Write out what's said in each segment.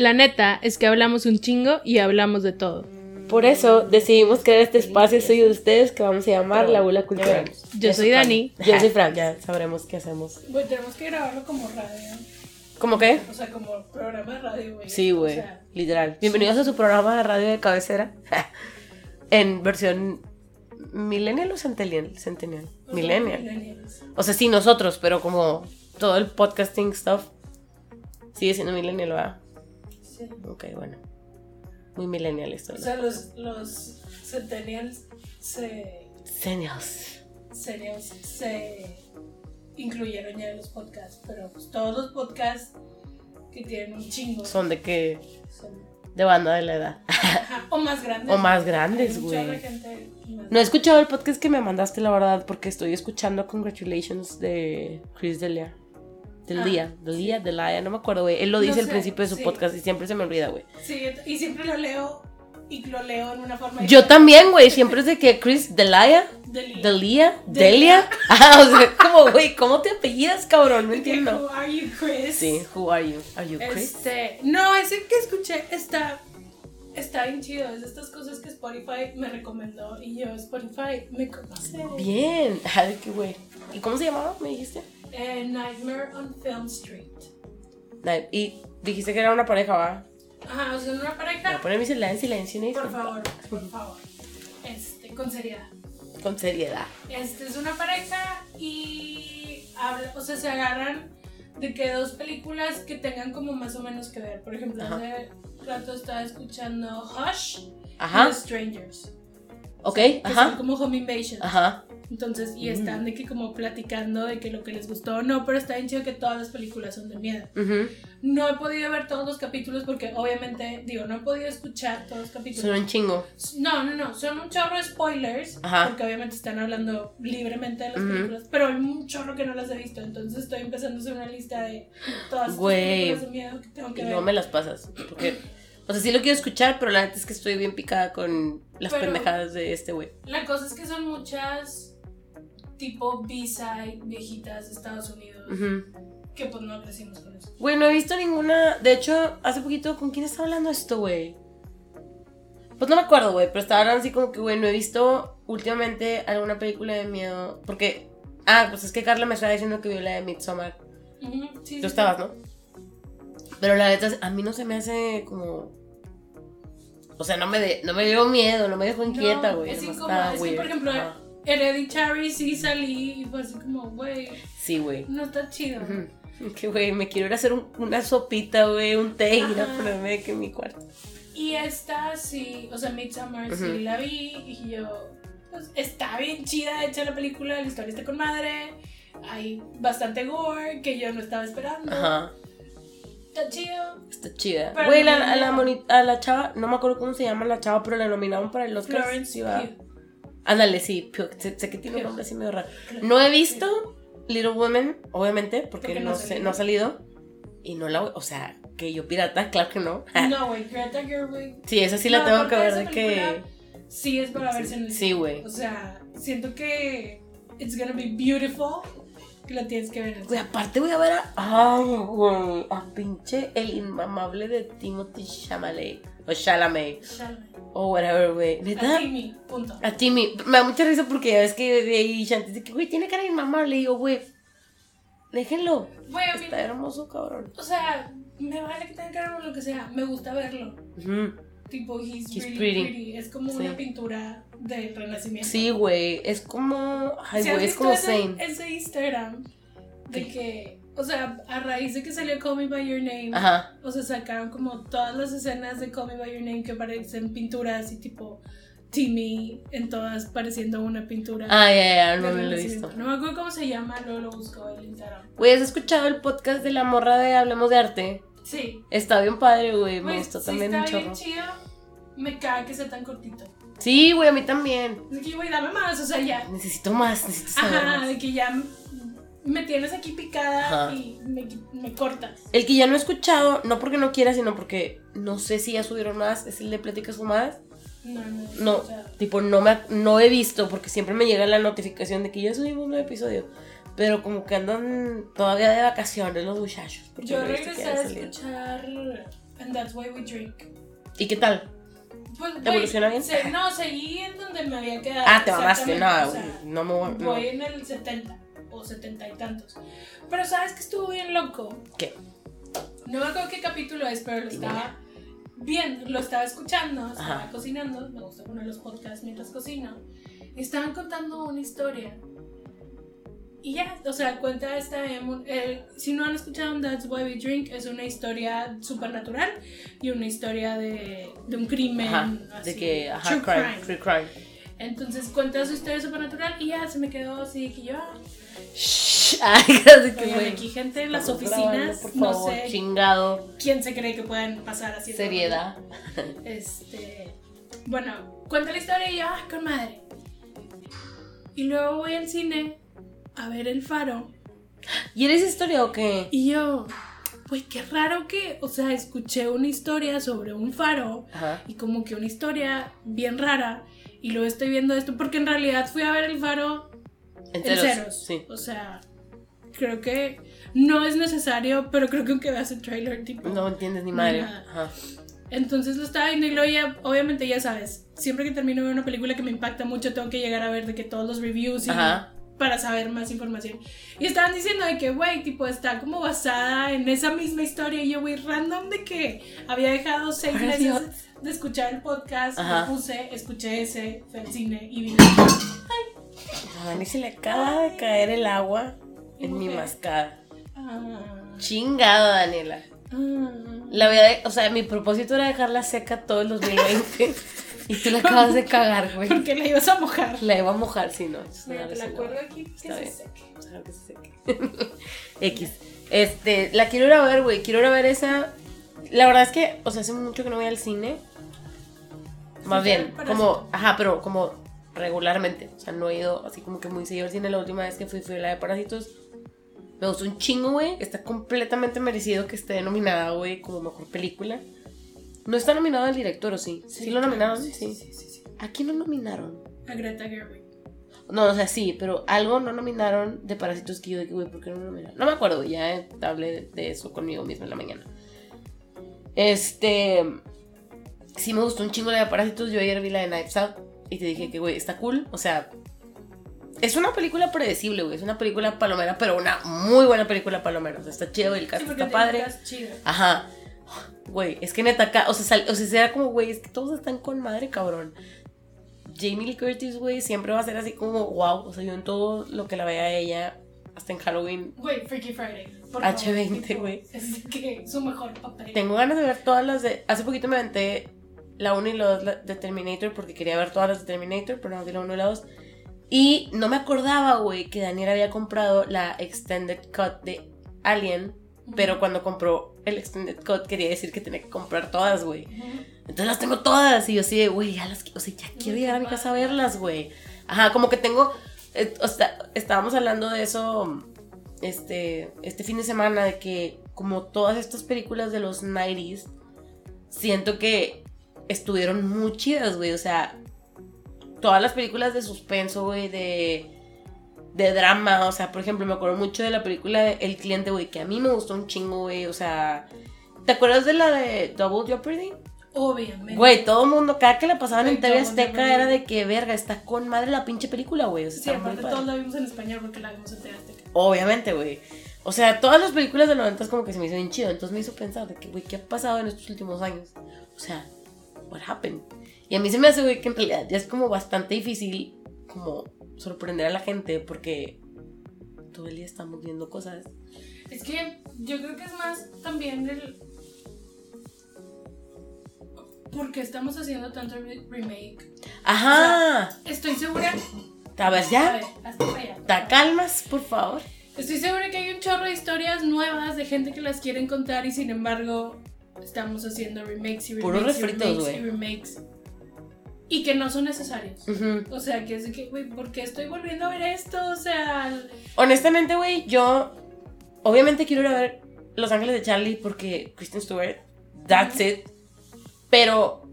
La neta es que hablamos un chingo y hablamos de todo. Por eso decidimos crear este espacio suyo de ustedes que vamos a llamar La Bula Cultural. Yo soy Dani. Yo soy Frank. Ya sabremos qué hacemos. Güey, tenemos que grabarlo como radio. ¿Cómo qué? O sea, como programa de radio, güey. Sí, güey. O sea, Literal. Bienvenidos a su programa de radio de cabecera. en versión millennial o centennial. Centennial. nosotros Millennial. millennials. O sea, sí, nosotros, pero como todo el podcasting stuff sigue siendo millennial, ¿verdad? Sí. Ok, bueno. Muy millennial esto. O sea, los, los centennials se, se, se incluyeron ya en los podcasts, pero pues todos los podcasts que tienen un chingo Son de que. son- de banda de la edad. ajá, o más grandes. O más grandes, güey. No he escuchado el podcast que me mandaste, la verdad, porque estoy escuchando Congratulations de Chris Delia. Del Ah, día, del día, de la no me acuerdo, güey. Él lo No dice al sé, principio de su sí. podcast y siempre se me olvida, güey. Sí, y siempre lo leo y lo leo en una forma Yo también, güey, siempre es de que Chris Delia, Delia. Delia, Delia. Ah, o sea, como, güey, ¿cómo te apellidas, cabrón? No entiendo. Who are you, Chris? Sí, who are you? Are you Chris? Este, no, ese que escuché está, está bien chido. Es de estas cosas que Spotify me recomendó y yo, Spotify, me conoce. Bien. Ay, qué güey. ¿Y cómo se llamaba? ¿Me dijiste? Eh, Nightmare on Film Street. Y dijiste que era una pareja, ¿va? Ajá, o sea, una Voy a pareja. poner mi celular en silencio, ¿no? Por favor, por favor. Este, con seriedad. Con seriedad. Este es una pareja y habla, o sea, se agarran de que dos películas que tengan como más o menos que ver. Por ejemplo, Ajá. hace rato estaba escuchando Hush Ajá. y The Strangers. Ok, que son ajá. como home invasion. Ajá. Entonces, y Mm. están de que como platicando de que lo que les gustó o no, pero está bien chido que todas las películas son de miedo. No he podido ver todos los capítulos porque obviamente, digo, no he podido escuchar todos los Son capítulos. un chingo. No, no, no, son un chorro de spoilers, Ajá. porque obviamente están hablando libremente de las Ujú. películas, pero hay un chorro que no las he visto, entonces estoy empezando a hacer una lista de todas las películas de miedo que tengo que Y ver. no me las pasas. Porque, o sea, sí lo quiero escuchar, pero la neta es que estoy bien picada con las Pero- pendejadas de este güey. La cosa es que son muchas tipo B-side viejitas de Estados Unidos, que pues no crecimos con eso. Güey, no he visto ninguna. De hecho, hace poquito, ¿con quién estaba hablando esto, güey? Pues no me acuerdo, güey, pero estaba hablando así como que, güey, no he visto últimamente alguna película de miedo. Porque. Ah, pues es que Carla me estaba diciendo que vio la de Midsommar. Ujú, sí, sí, Tú estabas, ¿no? Pero la neta, a mí no se me hace como. O sea, no me, de, no me dio miedo, no me dejó inquieta, No, güey. es nomás incómodo, es que, por ejemplo. Hereditary sí salí y fue así como, güey, Sí, güey. no está chido. Ujú. Que, güey, me quiero ir a hacer un- una sopita, güey, un té y ir a ponerme que en mi cuarto. Y esta sí, o sea, Midsommar Ujú. sí la vi y yo, pues está bien chida hecha la película, la historia está con madre, hay bastante gore que yo no estaba esperando. Ajá. Está chido. Está chida. Güey, la, la moni- a la chava, no me acuerdo cómo se llama la chava, pero la nominaron para el Oscar. Florence. Pugh. Ándale, sí. Sé, sé que tiene un nombre así medio raro. No he visto Little Women, obviamente, porque, Porque no sé, salido. no ha salido. Y no la, o sea, que yo pirata, claro que no. No, güey, Greta Gerwig. Sí, esa sí la tengo que ver de que. Sí es para verse en el Sí, güey. O sea, siento que it's gonna be beautiful, que la tienes que ver Güey, aparte voy a ver a. Ay, güey. A pinche el inmamable de Timothy Chalamet. O Chalamet. Chalamet. O whatever, güey. A ¿Neta? Timmy, punto. A Timmy. Me da mucha risa porque ya ves que de ahí dice que, güey, tiene cara de inmamable. Y yo, güey, déjenlo. Güey, a mí, Está hermoso, cabrón. o sea, me vale que tenga cara o lo que sea, me gusta verlo. Ujú. Tipo, he's, He's really pretty. pretty. Es como Sí. una pintura del renacimiento. Sí, güey. Es como. Ay, ¿Sí has güey, es como Zane. ese Instagram de que, o sea, a raíz de que salió Call Me By Your Name, Ajá. o sea, sacaron como todas las escenas de Call Me By Your Name que parecen pinturas y tipo Timmy en todas pareciendo una pintura. Ah, ya, ya, del no me lo he visto. No me acuerdo cómo se llama, luego lo busco en Instagram. Güey, ¿has escuchado el podcast de la morra de Hablemos de Arte? Sí. Está bien padre, güey. Me gustó sí también un está bien chorro. chido. Me caga que sea tan cortito. Sí, güey, a mí también. Es que, güey, dame más, o sea, ya. Necesito más, necesito saber Ajá, más. de que ya me tienes aquí picada Ajá. y me, me cortas. El que ya no he escuchado, no porque no quiera, sino porque no sé si ya subieron más, es el de Pláticas Fumadas. No, no. No, tipo, no, me, no he visto, porque siempre me llega la notificación de que ya subimos un nuevo episodio. Pero como que andan todavía de vacaciones los muchachos. yo regresé a escuchar And That's Why We Drink. ¿Y qué tal? Pues, ¿Te güey, evoluciona bien? se- no, seguí en donde me había quedado. Ah, te mamaste, no, o sea, no me voy. no. Voy en el 70 o 70 y tantos. Pero ¿sabes que estuvo bien loco? ¿Qué? No me acuerdo qué capítulo es, pero lo estaba bien, lo estaba escuchando, estaba Ajá. cocinando, me gusta poner los podcasts mientras cocino. Estaban contando una historia. Y ya, o sea, cuenta esta, eh, si no han escuchado That's Why We Drink, es una historia supernatural y una historia de, de un crimen. Ajá, así, de que, ajá, true crime, crime. true crime. Entonces cuenta su historia supernatural y ya se me quedó así que yo, Shh, Ay, que oigan, aquí gente en las grabando, oficinas, no sé Chingado. quién se cree que pueden pasar así. Seriedad. Este, bueno, cuenta la historia y yo, ah, con madre. Y luego voy al cine a ver el faro ¿Y eres historia o qué? y yo, pues qué raro que, o sea, escuché una historia sobre un faro Ajá. y como que una historia bien rara y luego estoy viendo esto porque en realidad fui a ver el faro En en ceros. Sí. O sea, creo que no es necesario, pero creo que aunque veas el trailer, tipo. No entiendes ni madre. Ajá. Entonces lo estaba viendo y luego ya, obviamente ya sabes, siempre que termino de ver una película que me impacta mucho, tengo que llegar a ver de que todos los reviews y Ajá. Para saber más información. Y estaban diciendo de que, güey, tipo, está como basada en esa misma historia. Y yo, güey, random de que había dejado seis meses Dios. de escuchar el podcast, Ajá. lo puse, escuché ese, fui al cine y vi. A Dani se le acaba de caer el agua en mi mascada. Ah, Chingado, Daniela. ah. La de- o sea, mi propósito era dejarla seca todo el 2020. Y tú la acabas de cagar, güey. Porque la ibas a mojar. La iba a mojar, si no. Mira, te la no, cuelgo aquí que Está se bien. seque. A dejar que se seque. X. Este, la quiero ir a ver, güey. Quiero ir a ver esa. La verdad es que, o sea, hace mucho que no voy al cine. Más Sí, bien, como, eso. ajá, pero como regularmente. O sea, no he ido así como que muy seguido al cine. La última vez que fui fue la de Parásitos. Me gustó un chingo, güey. Está completamente merecido que esté nominada, güey, como mejor película. No está nominado el director, ¿o sí? Sí, lo nominaron, sí. Sí, sí, sí. ¿A quién lo nominaron? A Greta Gerwig. No, o sea, sí, pero algo no nominaron de Parásitos que yo dije, güey, ¿por qué no lo nominaron? No me acuerdo, ya eh, hablé de eso conmigo mismo en la mañana. Este. Sí, me gustó un chingo la de Parásitos. Yo ayer vi la de Knives Out y te dije que, güey, está cool. O sea, es una película predecible, güey. Es una película palomera, pero una muy buena película palomera. O sea, está chido, el cast Sí, está padre. chido. Ajá. Güey, es que neta, o sea, sal- o sea, era como, güey, es que todos están con madre, cabrón. Jamie Lee Curtis, güey, siempre va a ser así como, wow, o sea, yo en todo lo que la vea ella, hasta en Halloween, Güey, Freaky Friday. por H20, favor, tipo, güey. Es que su mejor papel. tengo ganas de ver todas las de, hace poquito me aventé la 1 y la 2 de Terminator, porque quería ver todas las de Terminator, pero no vi la 1 y la 2. Y no me acordaba, güey, que Daniel había comprado la Extended Cut de Alien, pero cuando compró el Extended Cut quería decir que tenía que comprar todas, güey. Entonces las tengo todas y yo así de, güey, ya las, o sea, ya quiero llegar a mi casa a verlas, güey. Ajá, como que tengo, eh, o sea, estábamos hablando de eso este, este fin de semana, de que como todas estas películas de los 90s, siento que estuvieron muy chidas, güey, o sea, todas las películas de suspenso, güey, de, de drama, o sea, por ejemplo, me acuerdo mucho de la película de El Cliente, güey, que a mí me gustó un chingo, güey, o sea... ¿Te acuerdas de la de Double Jeopardy? Obviamente. Güey, todo el mundo, cada que la pasaban en TV Azteca era de que, verga, está con madre la pinche película, güey. O sea, Sí, aparte todos la vimos en español porque la vimos en TV Azteca. Obviamente, güey. O sea, todas las películas de los 90 como que se me hizo bien chido. Entonces me hizo pensar de que, güey, ¿qué ha pasado en estos últimos años? O sea, what happened? Y a mí se me hace, güey, que en realidad ya es como bastante difícil como sorprender a la gente porque todo el día estamos viendo cosas. Es que yo creo que es más también el. Porque estamos haciendo tanto re- remake. Ajá. Estoy segura. A ver, A ya. ver, hasta para allá. ¿Te calmas, por favor? Estoy segura que hay un chorro de historias nuevas de gente que las quieren contar y sin embargo estamos haciendo remakes y remakes Puros y remakes y remakes. Y que no son necesarios. O sea, que es de que, güey, ¿por qué estoy volviendo a ver esto? O sea, Honestamente, güey, yo obviamente quiero ir a ver Los Ángeles de Charlie porque Kristen Stewart, that's it. Pero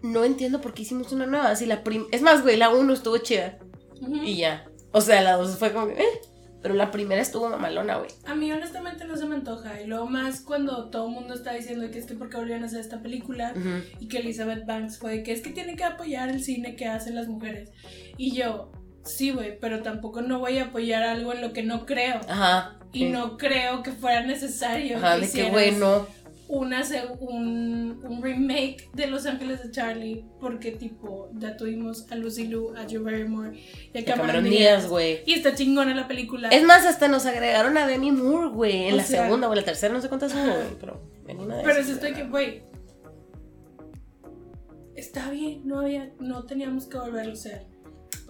no entiendo por qué hicimos una nueva. Si la prim es más, güey, la 1 estuvo chida y ya. O sea, la 2 fue como, eh. Pero la primera estuvo mamalona, güey. A mí honestamente no se me antoja. Y luego más cuando todo el mundo está diciendo que es que porque volvieron a hacer esta película y que Elizabeth Banks fue de que es que tiene que apoyar el cine que hacen las mujeres. Y yo, sí, güey, pero tampoco no voy a apoyar algo en lo que no creo. Ajá. Y sí. no creo que fuera necesario Ajá, que de que, hicieras güey, no. Una un, un remake de Los Ángeles de Charlie porque tipo ya tuvimos a Lucy Liu, a Joe Barrymore y a Cameron. Díaz, güey. Y está chingona la película. Es más, hasta nos agregaron a Demi Moore, güey. En O la sea- segunda o la tercera, no sé cuántas Ajá. güey. Pero en una de Pero es esto de que, güey, está bien, no había, no teníamos que volverlo a hacer.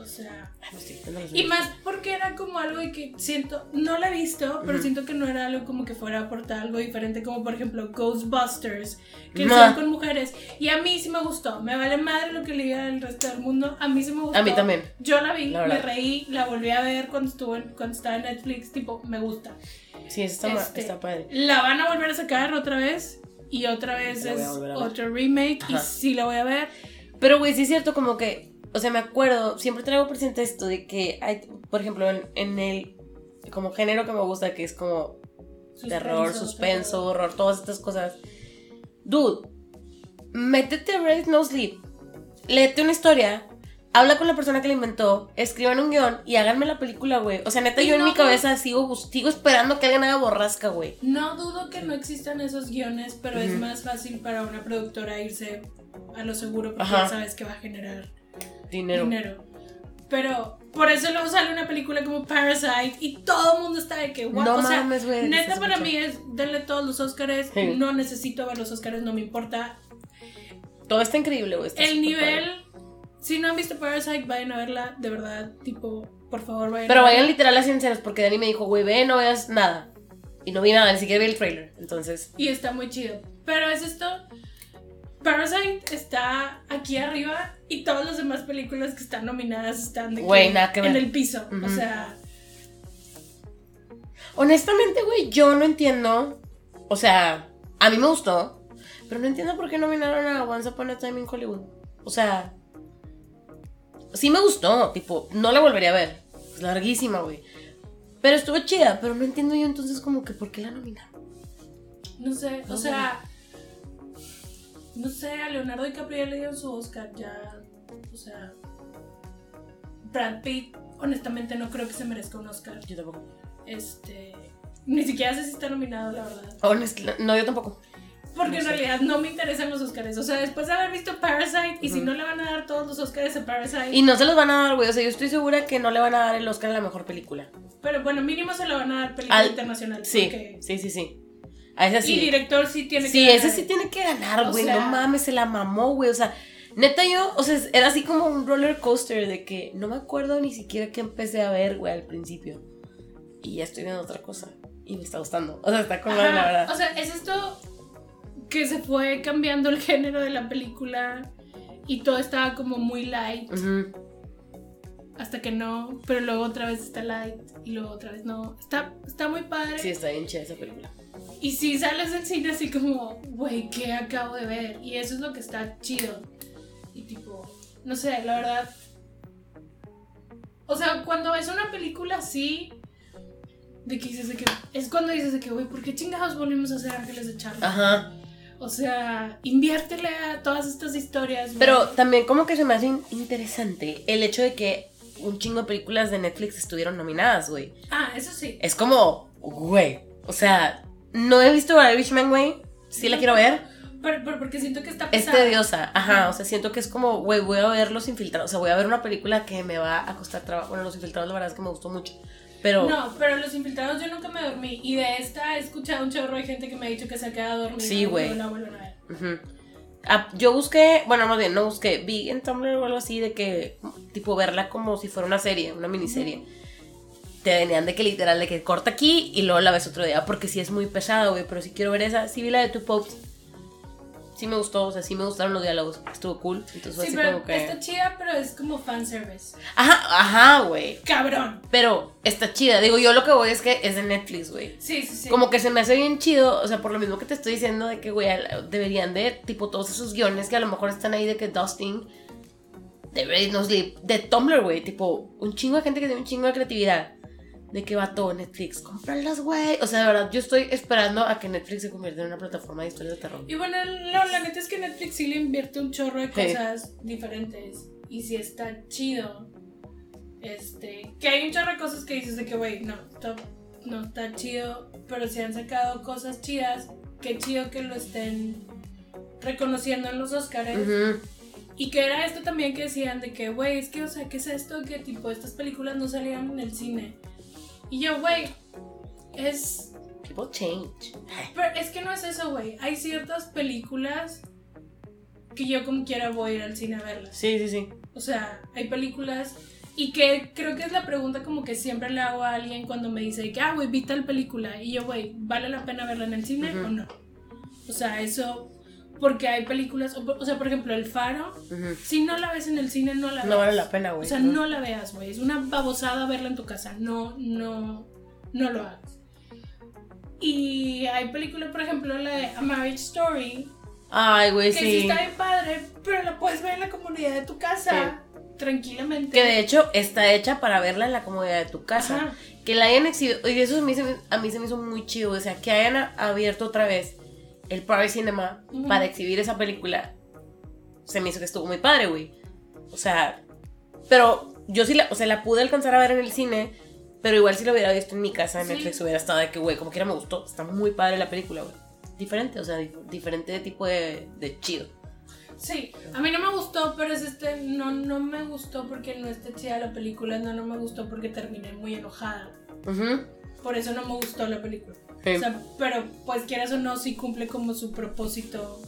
O sea, Ay, me estoy quitando los y más porque era como algo de que siento, no la he visto, pero siento que no era algo como que fuera a aportar algo diferente, como por ejemplo Ghostbusters, que No. son con mujeres. Y a mí sí me gustó, me vale madre lo que le diga el resto del mundo, a mí sí me gustó. A mí también. Yo la vi, La me reí, la volví a ver cuando estuvo en- cuando estaba en Netflix, tipo, me gusta. Sí, está, Este, está padre. La van a volver a sacar otra vez y otra vez es otro remake y Ajá. sí la voy a ver. Pero, güey, sí es cierto, como que. O sea, me acuerdo, siempre traigo presente esto de que hay, por ejemplo, en, en el. Como género que me gusta, que es como terror, suspenso, terror. horror, todas estas cosas. Dude, métete a Reddit No Sleep, léete una historia, habla con la persona que la inventó, escriban un guion y háganme la película, güey. O sea, neta, Y yo en mi cabeza sigo, sigo esperando que alguien haga borrasca, güey. No dudo que no existan esos guiones, pero es más fácil para una productora irse a lo seguro porque Ajá. ya sabes que va a generar Dinero. dinero. Pero por eso luego sale una película como Parasite y todo el mundo está de que, what? No o sea, mames, güey. neta para mucho. mí es denle todos los Oscars, Sí. no necesito ver los Oscars, no me importa. Todo está increíble, güey. El nivel, padre. si no han visto Parasite, vayan a verla, de verdad, tipo, por favor, vayan Pero a vayan literal a sinceros, porque Dani me dijo, güey, ve, no veas nada. Y no vi nada, ni siquiera vi el trailer. Entonces, Y está muy chido. Pero es esto. Parasite está aquí arriba y todas las demás películas que están nominadas están de que Güey, nada que en ver. el piso. O sea, honestamente, güey, yo no entiendo. O sea, a mí me gustó, pero no entiendo por qué nominaron a Once Upon a Time in Hollywood. O sea, sí me gustó, tipo, no la volvería a ver. Es larguísima, güey. Pero estuvo chida, pero no entiendo yo entonces como que por qué la nominaron. no sé, o sea. No sé, a Leonardo DiCaprio ya le dieron su Oscar, ya. O sea. Brad Pitt, honestamente, no creo que se merezca un Oscar. Yo tampoco. Este. Ni siquiera sé si está nominado, la verdad. Honest, no, yo tampoco. Porque No en sé. realidad no me interesan los Oscars. O sea, después de haber visto Parasite, y si no le van a dar todos los Oscars a Parasite. Y no se los van a dar, güey. O sea, yo estoy segura que no le van a dar el Oscar a la mejor película. Pero bueno, mínimo se lo van a dar película Al- internacional. Sí, porque- sí, sí, sí. A esa sí. Y director sí tiene que Sí, ganar. ese sí tiene que ganar, O güey. sea- no mames, se la mamó, güey. O sea, neta yo, o sea, era así como un roller coaster de que no me acuerdo ni siquiera que empecé a ver, güey, al principio. Y ya estoy viendo otra cosa. Y me está gustando. O sea, está como la verdad. O sea, es esto que se fue cambiando el género de la película y todo estaba como muy light Ujú. hasta que no, pero luego otra vez está light y luego otra vez no. Está, está muy padre. Sí, está bien chida esa película. Y si sales del cine así como, güey, ¿qué acabo de ver? Y eso es lo que está chido. Y tipo, no sé, la verdad. O sea, cuando ves una película así, de que dices de que. Es cuando dices de que, güey, ¿por qué chingados volvimos a hacer Ángeles de Charlie? Ajá. O sea, inviértele a todas estas historias. güey. Pero también como que se me hace in- interesante el hecho de que un chingo de películas de Netflix estuvieron nominadas, güey. Ah, eso sí. Es como, güey. O sea, no he visto Irishman, güey. Sí la quiero ver. Pero, pero porque siento que está Es pesada. tediosa, ajá, o sea, siento que es como, güey, voy a ver Los Infiltrados, o sea, voy a ver una película que me va a costar trabajo, bueno, Los Infiltrados la verdad es que me gustó mucho, pero, No, pero Los Infiltrados yo nunca me dormí. Y de esta he escuchado un chorro de gente que me ha dicho que se ha quedado dormida. Sí, güey. No la vuelven a ver. ujú. Ah, yo busqué, bueno, más bien, no busqué, vi en Tumblr o algo así de que, tipo, verla como si fuera una serie, una miniserie. Te venían de que literal, de que corta aquí y luego la ves otro día, porque sí es muy pesada, güey, pero si quiero ver esa, sí vi la de Two Popes. Sí me gustó, o sea, sí me gustaron los diálogos, estuvo cool, entonces fue Sí, así pero como que... está chida, pero es como fanservice. Ajá, ajá, güey. Cabrón. Pero está chida. Digo, yo lo que voy es que es de Netflix, güey. Sí, sí, sí. Como que se me hace bien chido, o sea, por lo mismo que te estoy diciendo de que, güey, deberían de, tipo, todos esos guiones que a lo mejor están ahí de que Dusting, de Reddit No Sleep, de Tumblr, güey, tipo, un chingo de gente que tiene un chingo de creatividad. De que va todo Netflix, cómpralas, güey. O sea, de verdad, yo estoy esperando a que Netflix se convierta en una plataforma de historias de terror. Y bueno, no, la neta es que Netflix sí le invierte un chorro de Sí. cosas diferentes. Y sí está chido. Este, que hay un chorro de cosas que dices de que, güey, no, está- no está chido. Pero si han sacado cosas chidas, qué chido que lo estén reconociendo en los Oscars. Ujú. Y que era esto también que decían de que, güey, es que, o sea, ¿qué es esto? Que tipo, estas películas no salían en el cine. Y yo, güey, es People change. pero es que no es eso, güey. Hay ciertas películas que yo como quiera voy a ir al cine a verlas. Sí, sí, sí. O sea, hay películas y que creo que es la pregunta como que siempre le hago a alguien cuando me dice que, ah, güey, vi tal película. Y yo, güey, ¿vale la pena verla en el cine o no? O sea, eso, porque hay películas, o, o sea, por ejemplo, El Faro, si no la ves en el cine, no la No vale veas. la pena, O güey. sea, no la veas, güey. Es una babosada verla en tu casa. No, no, no lo hagas. Y hay películas, por ejemplo, la de A Marriage Story, Ay, güey, que sí. sí. está bien padre, pero la puedes ver en la comunidad de tu casa, tranquilamente. Que de hecho está hecha para verla en la comodidad de tu casa. Ajá. Que la hayan exhibido. Y eso a mí, se me, a mí se me hizo muy chido. O sea, que hayan abierto otra vez el Private Cinema Ujú. para exhibir esa película. Se me hizo que estuvo muy padre, güey. O sea, pero yo sí la, o sea, la pude alcanzar a ver en el cine. Pero igual si lo hubiera visto en mi casa en Sí. Netflix hubiera estado de que, güey, como quiera me gustó. Está muy padre la película, güey. Diferente, o sea, dif- diferente tipo de, de chido. Sí, a mí no me gustó, pero es este, no, no me gustó porque no está chida la película, no, no me gustó porque terminé muy enojada. Por eso no me gustó la película. Sí. O sea, pero pues quieras o no, sí cumple como su propósito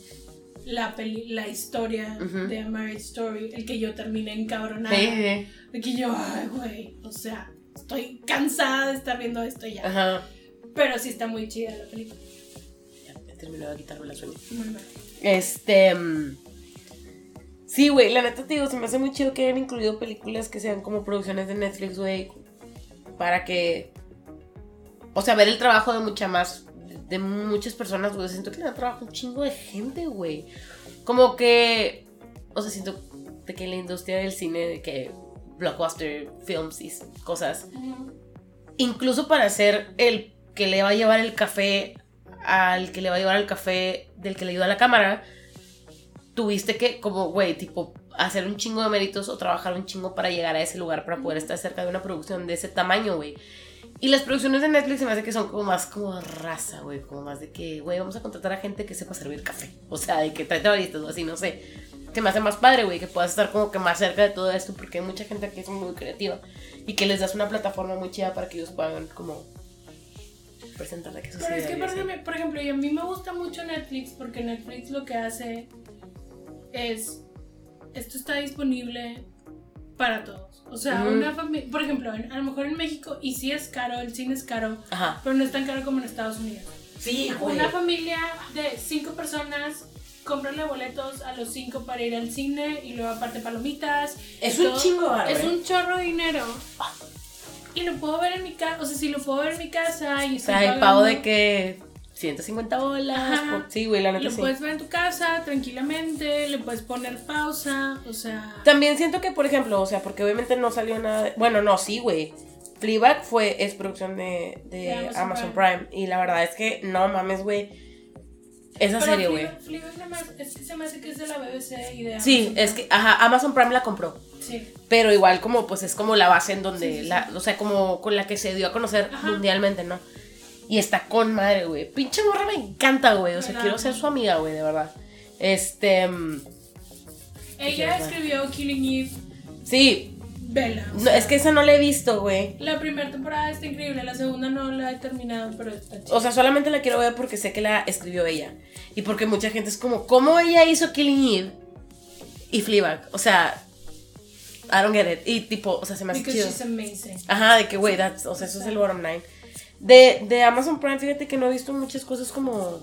la, peli la historia Ujú. de A Marriage Story, el que yo terminé encabronada. Sí, sí. De que yo, ay, güey, o sea, estoy cansada de estar viendo esto ya. Ajá. Pero sí está muy chida la película. Ya, ya terminó de quitarme la sueño. Muy mal. Este. mm, Sí, güey, la neta te digo, se me hace muy chido que hayan incluido películas que sean como producciones de Netflix, güey. Para que. O sea, ver el trabajo de mucha más. De muchas personas, güey. Siento que le da trabajo un chingo de gente, güey. Como que. O sea, siento de que en la industria del cine, de que. Blockbuster, films y cosas. Incluso para hacer el que le va a llevar el café al que le va a llevar el café del que le ayuda a la cámara, tuviste que, como, güey, tipo, hacer un chingo de méritos o trabajar un chingo para llegar a ese lugar, para poder estar cerca de una producción de ese tamaño, güey. Y las producciones de Netflix se me hace que son como más como raza, güey, como más de que, güey, vamos a contratar a gente que sepa servir café. O sea, de que trae baristas o así, no sé. Se me hace más padre, güey, que puedas estar como que más cerca de todo esto, porque hay mucha gente que es muy creativa y que les das una plataforma muy chida para que ellos puedan como presentar de que Pero es que, por ejemplo, por ejemplo, y a mí me gusta mucho Netflix porque Netflix lo que hace es, esto está disponible para todos. O sea, una familia, por ejemplo, en- a lo mejor en México, y sí es caro, el cine es caro, Ajá. pero no es tan caro como en Estados Unidos. Sí, Una familia de cinco personas, cómprale boletos a los cinco para ir al cine y luego aparte palomitas. Es un chingo Es ¿eh? un chorro de dinero. Y lo puedo ver en mi casa, o sea, si lo puedo ver en mi casa y O sea, el pago de que 150 bolas. Por- Sí, güey, la neta Lo sí. puedes ver en tu casa tranquilamente, le puedes poner pausa, o sea. También siento que, por ejemplo, o sea, porque obviamente no salió nada. de- Bueno, no, sí, güey. Fleabag fue, es producción de, de De Amazon Amazon Prime. Y la verdad es que no mames, güey. Esa serie, güey. Fleabag- es que se me hace que es de la BBC y de Sí, Amazon es Prime. que, ajá, Amazon Prime la compró. Sí. Pero igual como, pues es como la base en donde, Sí, sí, sí. la, o sea, como con la que se dio a conocer Ajá. mundialmente, ¿no? Y está con madre, güey. Pinche morra me encanta, güey. O sea, quiero ser su amiga, güey, de verdad. Este. mm, Ella escribió Killing Eve, Sí, Bella. o no, sea, es que esa no la he visto, güey. La primera temporada está increíble, la segunda no la he terminado, pero está chida. O sea, solamente la quiero ver porque sé que la escribió ella. Y porque mucha gente es como, ¿cómo ella hizo Killing Eve y Fleabag? O sea, I don't get it. Y tipo, o sea, se me hace Because chido. she's amazing. Ajá, de que, güey, that's- o sea, eso es el bottom line. De, de Amazon Prime, fíjate que no he visto muchas cosas como...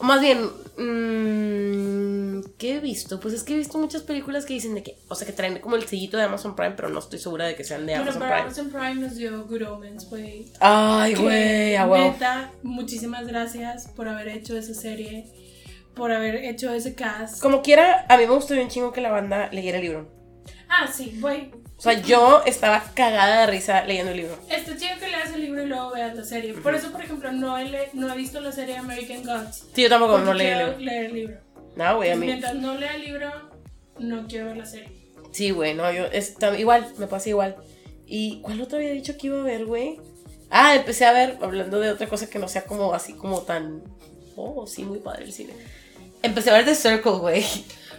Más bien, mm, ¿qué he visto? Pues es que he visto muchas películas que dicen de que, o sea, que traen como el sellito de Amazon Prime, pero no estoy segura de que sean de Bueno, Amazon pero Prime. Amazon Prime nos dio Good Omens, güey. Ay, güey, a neta, muchísimas gracias por haber hecho esa serie, por haber hecho ese cast. Como quiera, a mí me gustó un chingo que la banda leyera el libro. Ah, sí, güey. O sea, yo estaba cagada de risa leyendo el libro. Está chido que leas el libro y luego veas la serie. Por eso, por ejemplo, no he, no he visto la serie American Gods. Sí, yo tampoco no leí el libro. leer el libro. No, güey, a mí. Mientras no lea el libro, no quiero ver la serie. Sí, güey, no, yo. está- igual, me pasa igual. ¿Y cuál otro había dicho que iba a ver, güey? Ah, empecé a ver, hablando de otra cosa que no sea como así como tan. Oh, sí, muy padre el cine. Empecé a ver The Circle, güey.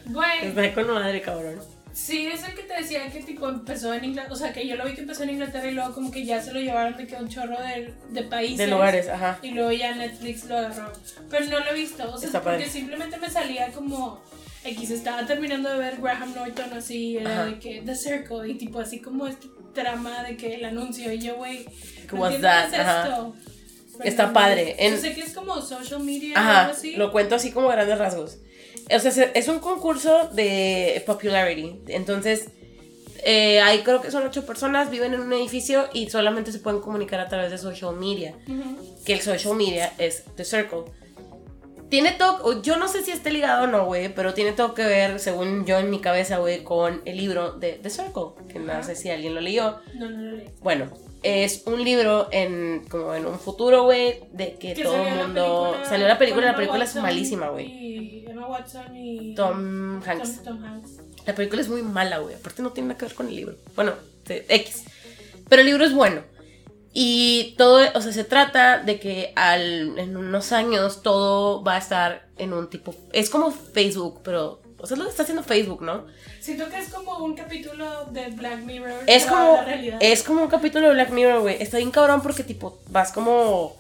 Güey, Está con madre, cabrón. Sí, es el que te decía que tipo empezó en Inglaterra. O sea, que yo lo vi que empezó en Inglaterra y luego como que ya se lo llevaron de que un chorro de, de países. De lugares, ajá. Y luego ya Netflix lo agarró. Pero no lo he visto. O sea, Está porque padre. simplemente me salía como. X estaba terminando de ver Graham Norton así, era Ajá. de que The Circle y tipo así como este trama de que el anuncio y yo, güey. ¿Qué no qué es esto. Está no, padre. En- Yo sé que es como social media o Ajá, algo así. lo cuento así como grandes rasgos. O sea, se- es un concurso de popularity. Entonces, eh, hay creo que son ocho personas, viven en un edificio y solamente se pueden comunicar a través de social media. Que el social media es The Circle. Tiene todo, yo no sé si esté ligado o no, güey, pero tiene todo que ver, según yo en mi cabeza, güey, con el libro de The Circle, que no Ajá. sé si alguien lo leyó. No, no lo leí. Bueno, es un libro en como en un futuro, güey, de que, Que todo el mundo película salió la película, la película es Watson malísima, güey. Y Emma Watson y Tom Hanks. Tom, Tom Hanks. La película es muy mala, güey. Aparte no tiene nada que ver con el libro. Bueno, X. Pero el libro es bueno. Y todo, o sea, se trata de que al, en unos años todo va a estar en un tipo... Es como Facebook, pero... O sea, es lo que está haciendo Facebook, ¿no? Siento que es como un capítulo de Black Mirror. Es como, la realidad. es como un capítulo de Black Mirror, güey. Está bien cabrón porque, tipo, vas como.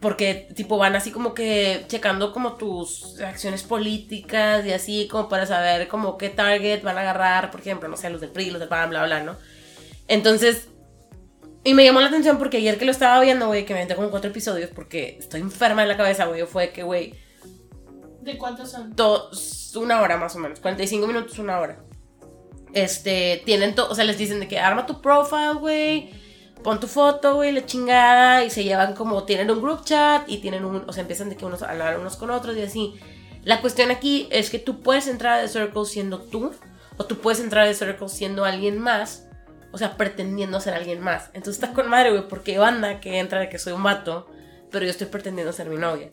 porque, tipo, van así como que checando como tus acciones políticas y así, como para saber como qué target van a agarrar, por ejemplo, no sé, los del PRI, los del PAN, bla, bla, ¿no? Entonces. Y me llamó la atención porque ayer que lo estaba viendo, güey, que me aventé como cuatro episodios porque estoy enferma en la cabeza, güey, fue que, güey, ¿De cuántos son? dos, una hora más o menos, 45 minutos, una hora. Este, tienen todo, o sea, les dicen de que arma tu profile, güey, pon tu foto, güey, la chingada, y se llevan como, tienen un group chat y tienen un, o sea, empiezan de que unos a hablar unos con otros y así. La cuestión aquí es que tú puedes entrar a The Circle siendo tú, o tú puedes entrar a The Circle siendo alguien más, o sea, pretendiendo ser alguien más. Entonces está con madre, güey, porque banda que entra de que soy un vato, pero yo estoy pretendiendo ser mi novia.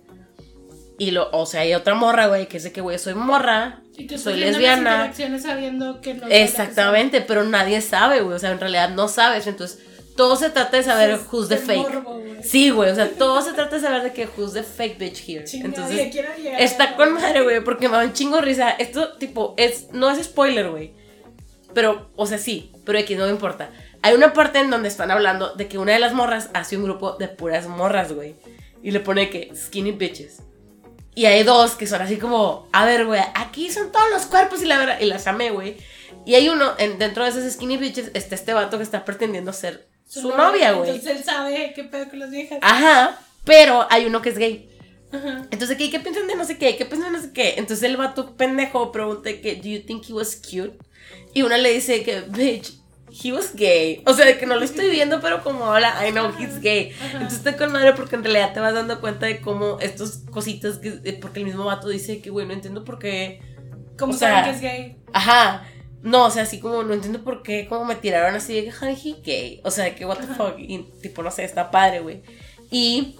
Y lo, o sea, hay otra morra, güey, que de que, güey, soy morra, Y tú soy las lesbiana. interacciones sabiendo que no las que Exactamente, pero nadie sabe, güey. O sea, en realidad no sabes. Entonces, todo se trata de saber Es- who's the fake. morbo, güey. sí, güey. O sea, todo se trata de saber de que who's the fake bitch here. Chingada, Entonces, llegar. está con madre, güey, porque me da un chingo risa. Esto, tipo, es, no es spoiler, güey. Pero, o sea, sí, pero aquí no me importa. Hay una parte en donde están hablando de que una de las morras hace un grupo de puras morras, güey. Y le pone que skinny bitches. Y hay dos que son así como, a ver, güey, aquí son todos los cuerpos y la verdad, y las amé, güey. Y hay uno, en, dentro de esas skinny bitches, está este vato que está pretendiendo ser su, novia, güey. Entonces él sabe qué pedo con las viejas. Ajá, pero hay uno que es gay. Ajá. Entonces, ¿qué, ¿qué piensan de no sé qué? ¿Qué piensan de no sé qué? Entonces el vato pendejo pregunta que, ¿do you think he was cute? Y una le dice que, bitch, he was gay. O sea, de que no lo estoy viendo, pero como habla, I know he's gay. Ajá. Entonces estoy con madre porque en realidad te vas dando cuenta de cómo estos cositas, que, eh, porque el mismo vato dice que, güey, no entiendo por qué. Como O sea, saben que es gay. Ajá. No, o sea, así como no entiendo por qué, como me tiraron así de que, he gay. O sea, de que, what the fuck. Y tipo, no sé, está padre, güey. Y,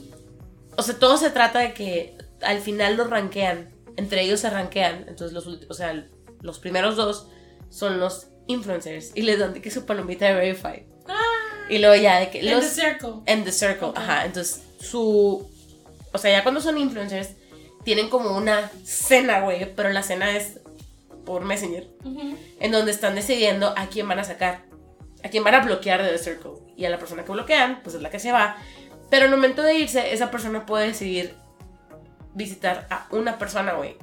o sea, todo se trata de que al final los rankean. Entre ellos se rankean. Entonces, los, o sea, los primeros dos son los influencers. Y les dan de que su palomita de verified. Y luego ya de que En los... The Circle. En The Circle, Ok. ajá. Entonces, su. O sea, ya cuando son influencers, tienen como una cena, güey. Pero la cena es por Messenger. Ujú. En donde están decidiendo a quién van a sacar. A quién van a bloquear de The Circle. Y a la persona que bloquean, pues es la que se va. Pero al momento de irse, esa persona puede decidir visitar a una persona, güey.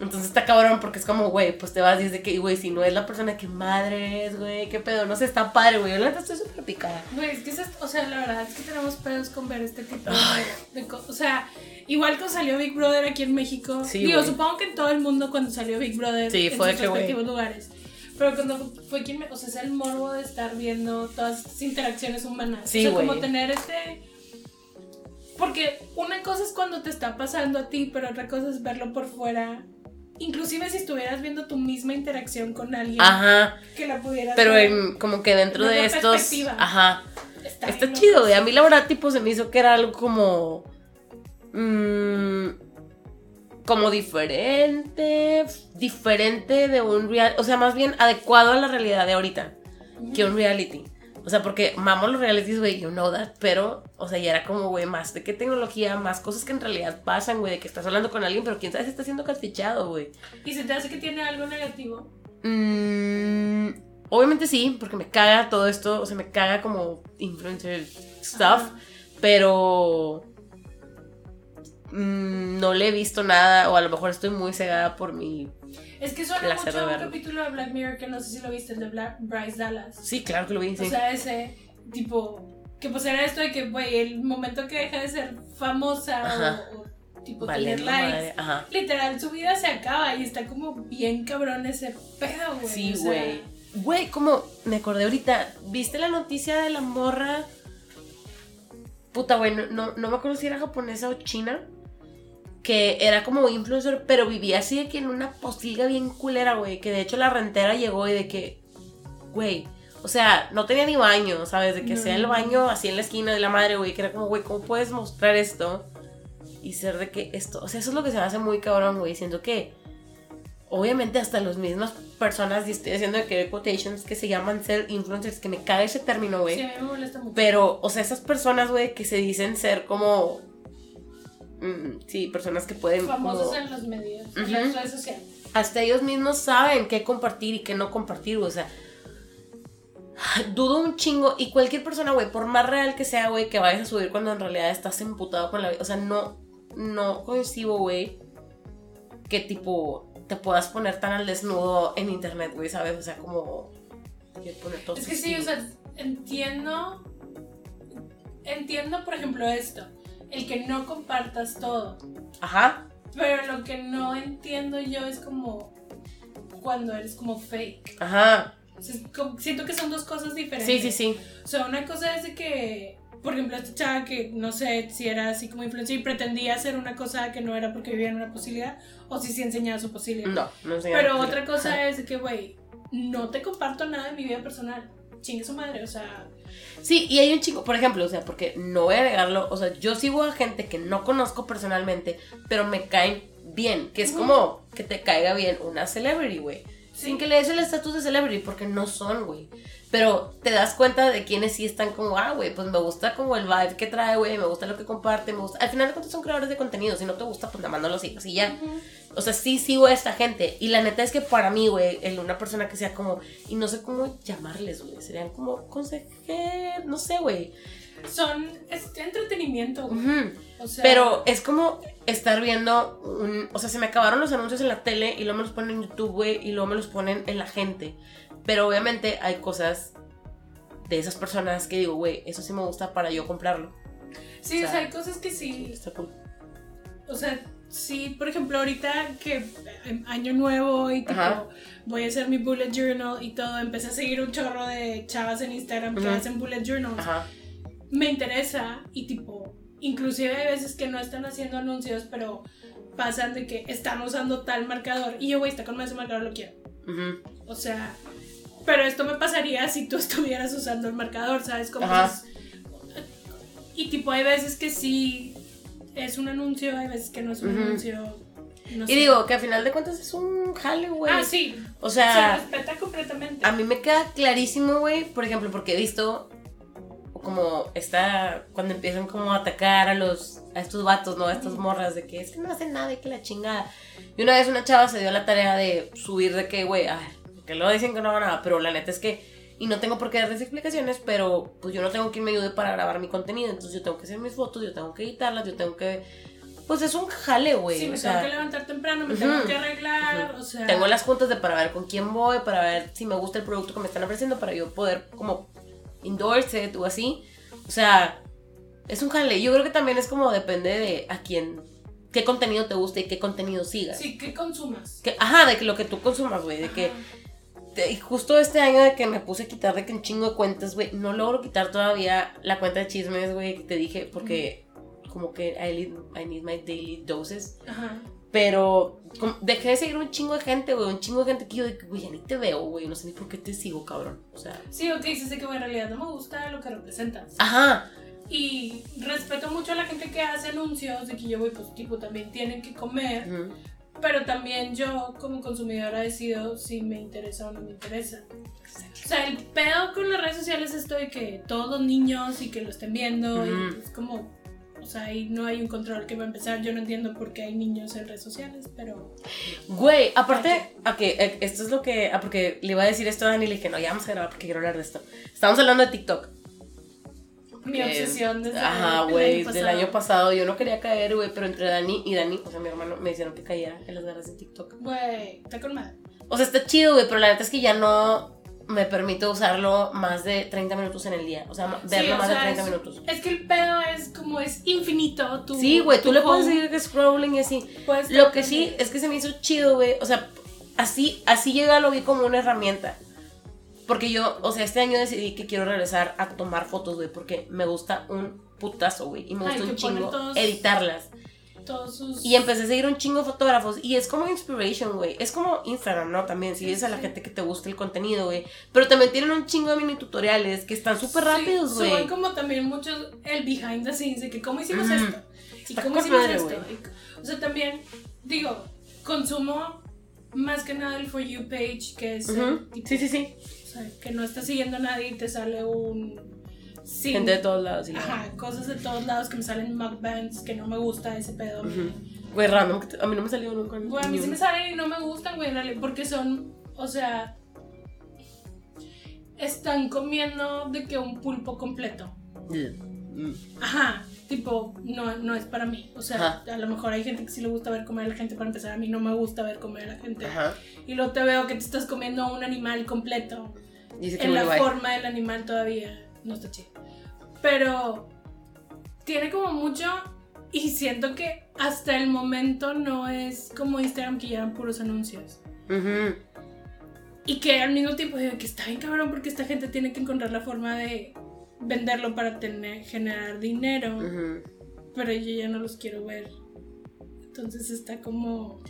Entonces está cabrón porque es como, güey, pues te vas y es de que, güey, si no es la persona que madre es, güey, qué pedo, no sé, está padre, güey. Yo la neta estoy súper picada. Güey, es que esas- o sea, la verdad es que tenemos pedos con ver este tipo de, de cosas. O sea, igual cuando salió Big Brother aquí en México. Sí, digo, supongo que en todo el mundo cuando salió Big Brother Sí, en fue sus respectivos lugares. Pero cuando fue quien me, o sea, es el morbo de estar viendo todas estas interacciones humanas. Sí, o sea, como tener este porque una cosa es cuando te está pasando a ti, pero otra cosa es verlo por fuera inclusive si estuvieras viendo tu misma interacción con alguien Ajá. que la pudieras Pero ver, en- como que dentro de estos. Ajá. está, Está chido, güey. A mí la verdad, tipo, se me hizo que era algo como. mm, como diferente. Diferente de un real. O sea, más bien adecuado a la realidad de ahorita que un reality. O sea, porque mamo los realities, güey, you know that. Pero, o sea, ya era como, güey, más de qué tecnología, más cosas que en realidad pasan, güey, de que estás hablando con alguien, pero quién sabe si está siendo catfichado, güey. Y se te hace que tiene algo negativo. Mm, obviamente sí, porque me caga todo esto, o sea, me caga como influencer stuff, Ajá. pero mm, no le he visto nada, o a lo mejor estoy muy cegada por mi... Es que suena mucho a un capítulo de Black Mirror que no sé si lo viste, el de Black, Bryce Dallas. Sí, claro que lo vi, sí. O sea, ese tipo, que pues era esto de que, güey, el momento que deja de ser famosa o, o, tipo Valiendo tener likes, literal su vida se acaba y está como bien cabrón ese pedo, güey. Sí, o güey. Güey, como me acordé ahorita, ¿viste la noticia de la morra? Puta, güey, no, no, no me acuerdo si era japonesa o china. Que era como influencer, pero vivía así de que en una postiga bien culera, güey. Que de hecho la rentera llegó y de que, güey, o sea, no tenía ni baño, ¿sabes? De que No. sea el baño así en la esquina de la madre, güey. Que era como, güey, ¿cómo puedes mostrar esto? Y ser de que esto, o sea, eso es lo que se me hace muy cabrón, güey. Siento que obviamente hasta las mismas personas, y estoy haciendo de que quotations que se llaman ser influencers, que me caga ese término, güey. Sí, a mí me molesta mucho. Pero, o sea, esas personas, güey, que se dicen ser como... mm, sí, personas que pueden... Famosos como- en los medios, en las redes sociales. hasta ellos mismos saben qué compartir y qué no compartir. O sea, dudo un chingo. Y cualquier persona, güey, por más real que sea, güey, que vayas a subir cuando en realidad estás emputado con la vida. O sea, no, no coincido, güey, que tipo te puedas poner tan al desnudo en internet, güey, ¿sabes? O sea, como. poner todo Es que sí, o sea, entiendo. Entiendo, por ejemplo, esto. El que no compartas todo. Ajá. Pero lo que no entiendo yo es como cuando eres como fake. Ajá. O sea, es como- siento que son dos cosas diferentes. Sí, sí, sí. O sea, una cosa es de que, por ejemplo, esta chava que no sé si era así como influencer y pretendía hacer una cosa que no era porque vivía en una posibilidad o si sí enseñaba su posibilidad. No, no enseña Pero otra cosa Ajá. es de que, güey, no te comparto nada de mi vida personal. Chingue su madre, o sea, Sí, y hay un chico, por ejemplo, o sea, porque no voy a negarlo, o sea, yo sigo a gente que no conozco personalmente, pero me caen bien, que es como que te caiga bien una celebrity, güey. sí. Sin que le des el estatus de celebrity, porque no son, güey. Pero te das cuenta de quienes sí están como, ah, güey, pues me gusta como el vibe que trae, güey, me gusta lo que comparte, me gusta. Al final de cuentas son creadores de contenido, si no te gusta, pues nada más no lo sigas y ya. O sea, sí sigo a esta gente. Y la neta es que para mí, güey, el una persona que sea como. Y no sé cómo llamarles, güey. Serían como consejeros. No sé, güey. Son es entretenimiento, güey. Ujú. O sea, Pero es como estar viendo un. O sea, se me acabaron los anuncios en la tele y luego me los ponen en YouTube, güey. Y luego me los ponen en la gente. Pero obviamente hay cosas de esas personas que digo, güey, eso sí me gusta para yo comprarlo. sí, o o sea, hay cosas que sí. Está cool. O sea, sí, por ejemplo, ahorita que eh, año nuevo y tipo, Ajá. voy a hacer mi bullet journal y todo, empecé a seguir un chorro de chavas en Instagram que hacen bullet journals. Ajá. Me interesa y tipo, inclusive hay veces que no están haciendo anuncios, pero pasan de que están usando tal marcador y yo, güey, está con ese marcador, lo quiero. Ujú. O sea, pero esto me pasaría si tú estuvieras usando el marcador, ¿sabes? Como es- Y tipo, hay veces que sí es un anuncio, hay veces que no es un anuncio. no Y sé. digo que al final de cuentas es un jale, güey. ah, sí. O sea. se respeta completamente. A mí me queda clarísimo, güey, por ejemplo, porque he visto como está cuando empiezan como a atacar a los a estos vatos, ¿no? A estas morras de que es que no hacen nada y que la chingada. Y una vez una chava se dio la tarea de subir de que, güey, a ver, que luego dicen que no haga nada, pero la neta es que y no tengo por qué darles explicaciones, pero pues yo no tengo quien me ayude para grabar mi contenido, entonces yo tengo que hacer mis fotos, yo tengo que editarlas, yo tengo que pues es un jale, güey. sí, me o sea, tengo que levantar temprano, me tengo que arreglar, o sea. tengo las juntas de para ver con quién voy, para ver si me gusta el producto que me están ofreciendo, para yo poder como endorse it o así. O sea, es un jale. Yo creo que también es como depende de a quién, qué contenido te gusta y qué contenido sigas. Sí, ¿qué consumas? Que, ajá, de que lo que tú consumas, güey. De que De- y justo este año de que me puse a quitar de que un chingo de cuentas, güey. No logro quitar todavía la cuenta de chismes, güey, que te dije, porque como que I need, I need my daily doses. Ajá. Pero como- dejé de seguir un chingo de gente, güey. Un chingo de gente que yo de que, güey, ya ni te veo, güey. No sé ni por qué te sigo, cabrón. O sea. Sí, ok, sí sé que en realidad no me gusta lo que representas. Ajá. Y respeto mucho a la gente que hace anuncios de que yo voy, pues, tipo, también tienen que comer. Ujú. Pero también yo, como consumidora, decido si me interesa o no me interesa. O sea, el pedo con las redes sociales es esto de que todos los niños y que lo estén viendo. Y pues, como. O sea, ahí no hay un control que va a empezar. Yo no entiendo por qué hay niños en redes sociales, pero. Güey, aparte, ok, eh, esto es lo que. Ah, porque le iba a decir esto a Dani y le dije, no, ya vamos a grabar porque quiero hablar de esto. Estamos hablando de TikTok. Mi obsesión desde Ajá, güey, del año pasado. Yo no quería caer, güey, pero entre Dani y Dani, o sea, mi hermano, me hicieron que cayera en las garras de TikTok. Güey, está con madre. O sea, está chido, güey, pero la neta es que ya no me permite usarlo más de 30 minutos en el día. O sea, Sí, verlo más sea, de 30 es- minutos. Es que el pedo es como es infinito. Tu, Sí, güey, tú le puedes seguir scrolling y así. puedes Lo que sí es que se me hizo chido, güey. O sea, así, así llega, lo vi como una herramienta. Porque yo, o sea, este año decidí que quiero regresar a tomar fotos, güey, porque me gusta un putazo, güey. Y me Ay, gusta un chingo todos- editarlas. todos sus. Y empecé a seguir un chingo de fotógrafos. Y es como inspiration, güey. Es como Instagram, ¿no? También sigues a la sí. gente que te gusta el contenido, güey. Pero también tienen un chingo de mini tutoriales que están súper Sí, rápidos, güey. Suben como también muchos el behind the scenes de que cómo hicimos esto. Y cómo hicimos madre, esto. Y- o sea, también, digo, consumo más que nada el For You page, que es el tipo, Sí, sí, sí. O sea, que no estás siguiendo a nadie y te sale un. Sí, Gente de todos lados. y Ajá, cosas de todos lados que me salen mukbangs, que no me gusta ese pedo. Ujú. Güey, random. A mí no me salió nunca. Güey, a mí sí uno. me salen y no me gustan, güey, en realidad, porque son, o sea, están comiendo de que un pulpo completo. Mm. Ajá, tipo, no, no es para mí. O sea, Ajá. a lo mejor hay gente que sí le gusta ver comer a la gente, para empezar, a mí no me gusta ver comer a la gente. Ajá. Y luego te veo que te estás comiendo un animal completo, en la forma del animal todavía, no está chido. Pero tiene como mucho y siento que hasta el momento no es como Instagram que llevan puros anuncios. Y que al mismo tiempo digo que está bien cabrón porque esta gente tiene que encontrar la forma de venderlo para tener, generar dinero. Pero yo ya no los quiero ver. Entonces está como...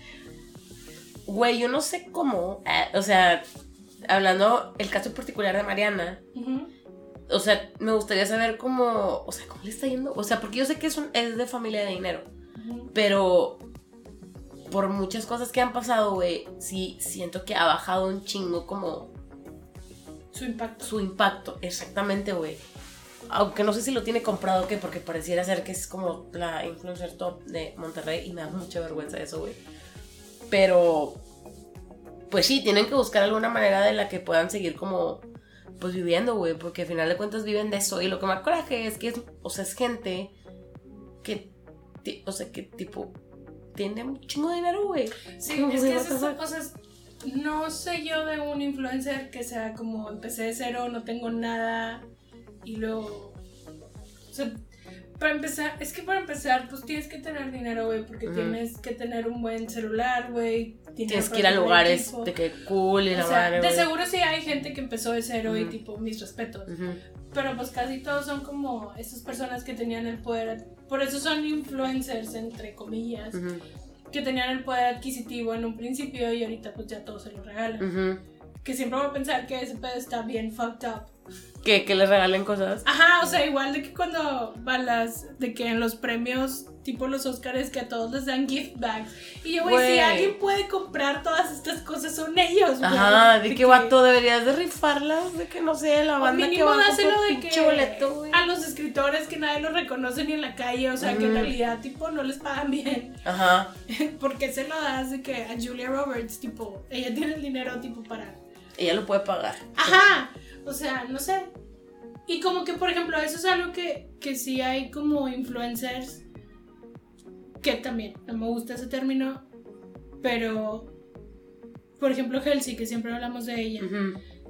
Güey, yo no sé cómo. eh, o sea, hablando el caso particular de Mariana. O sea, me gustaría saber cómo. O sea, ¿cómo le está yendo? O sea, porque yo sé que es, un- es de familia de dinero. Pero por muchas cosas que han pasado, güey, sí siento que ha bajado un chingo como Su impacto. su impacto. Exactamente, güey. Aunque no sé si lo tiene comprado o qué, porque pareciera ser que es como la influencer top de Monterrey y me da mucha vergüenza eso, güey. Pero, pues sí, tienen que buscar alguna manera de la que puedan seguir como, pues viviendo, güey, porque al final de cuentas viven de eso. Y lo que me coraje es que es, o sea, es gente que, o sea, que tipo, tiene un chingo de dinero, güey. Sí, es que what es the eso, fuck. o sea, es- no sé yo de un influencer que sea como empecé de cero, no tengo nada y luego... O sea, para empezar, es que para empezar, pues tienes que tener dinero, güey, porque Ujú. tienes que tener un buen celular, güey. Tienes que ir a lugares de que cool y la O sea, madre, de güey. seguro sí hay gente que empezó de cero y Ujú. tipo, mis respetos. Ujú. Pero pues casi todos son como estas personas que tenían el poder, por eso son influencers, entre comillas, que tenían el poder adquisitivo en un principio y ahorita pues ya todos se lo regalan. Que siempre voy a pensar que ese pedo está bien fucked up. Que, que les regalen cosas. Ajá, o sea, igual de que cuando van las, de que en los premios tipo los Oscars que a todos les dan gift bags. Y yo, güey, si alguien puede comprar todas estas cosas son ellos, güey. Ajá, de De que vato deberías de rifarlas, de que no sé, la banda que mínimo va a dáselo de que boleto, a los escritores que nadie los reconoce ni en la calle, o sea, que en realidad tipo no les pagan bien. Ajá. ¿Por qué se lo das de que a Julia Roberts, tipo, ella tiene el dinero tipo para Ella lo puede pagar. Ajá, o sea, no sé. Y como que, por ejemplo, eso es algo que, que sí hay como influencers, que también, no me gusta ese término, pero, por ejemplo, Helsi, que siempre hablamos de ella,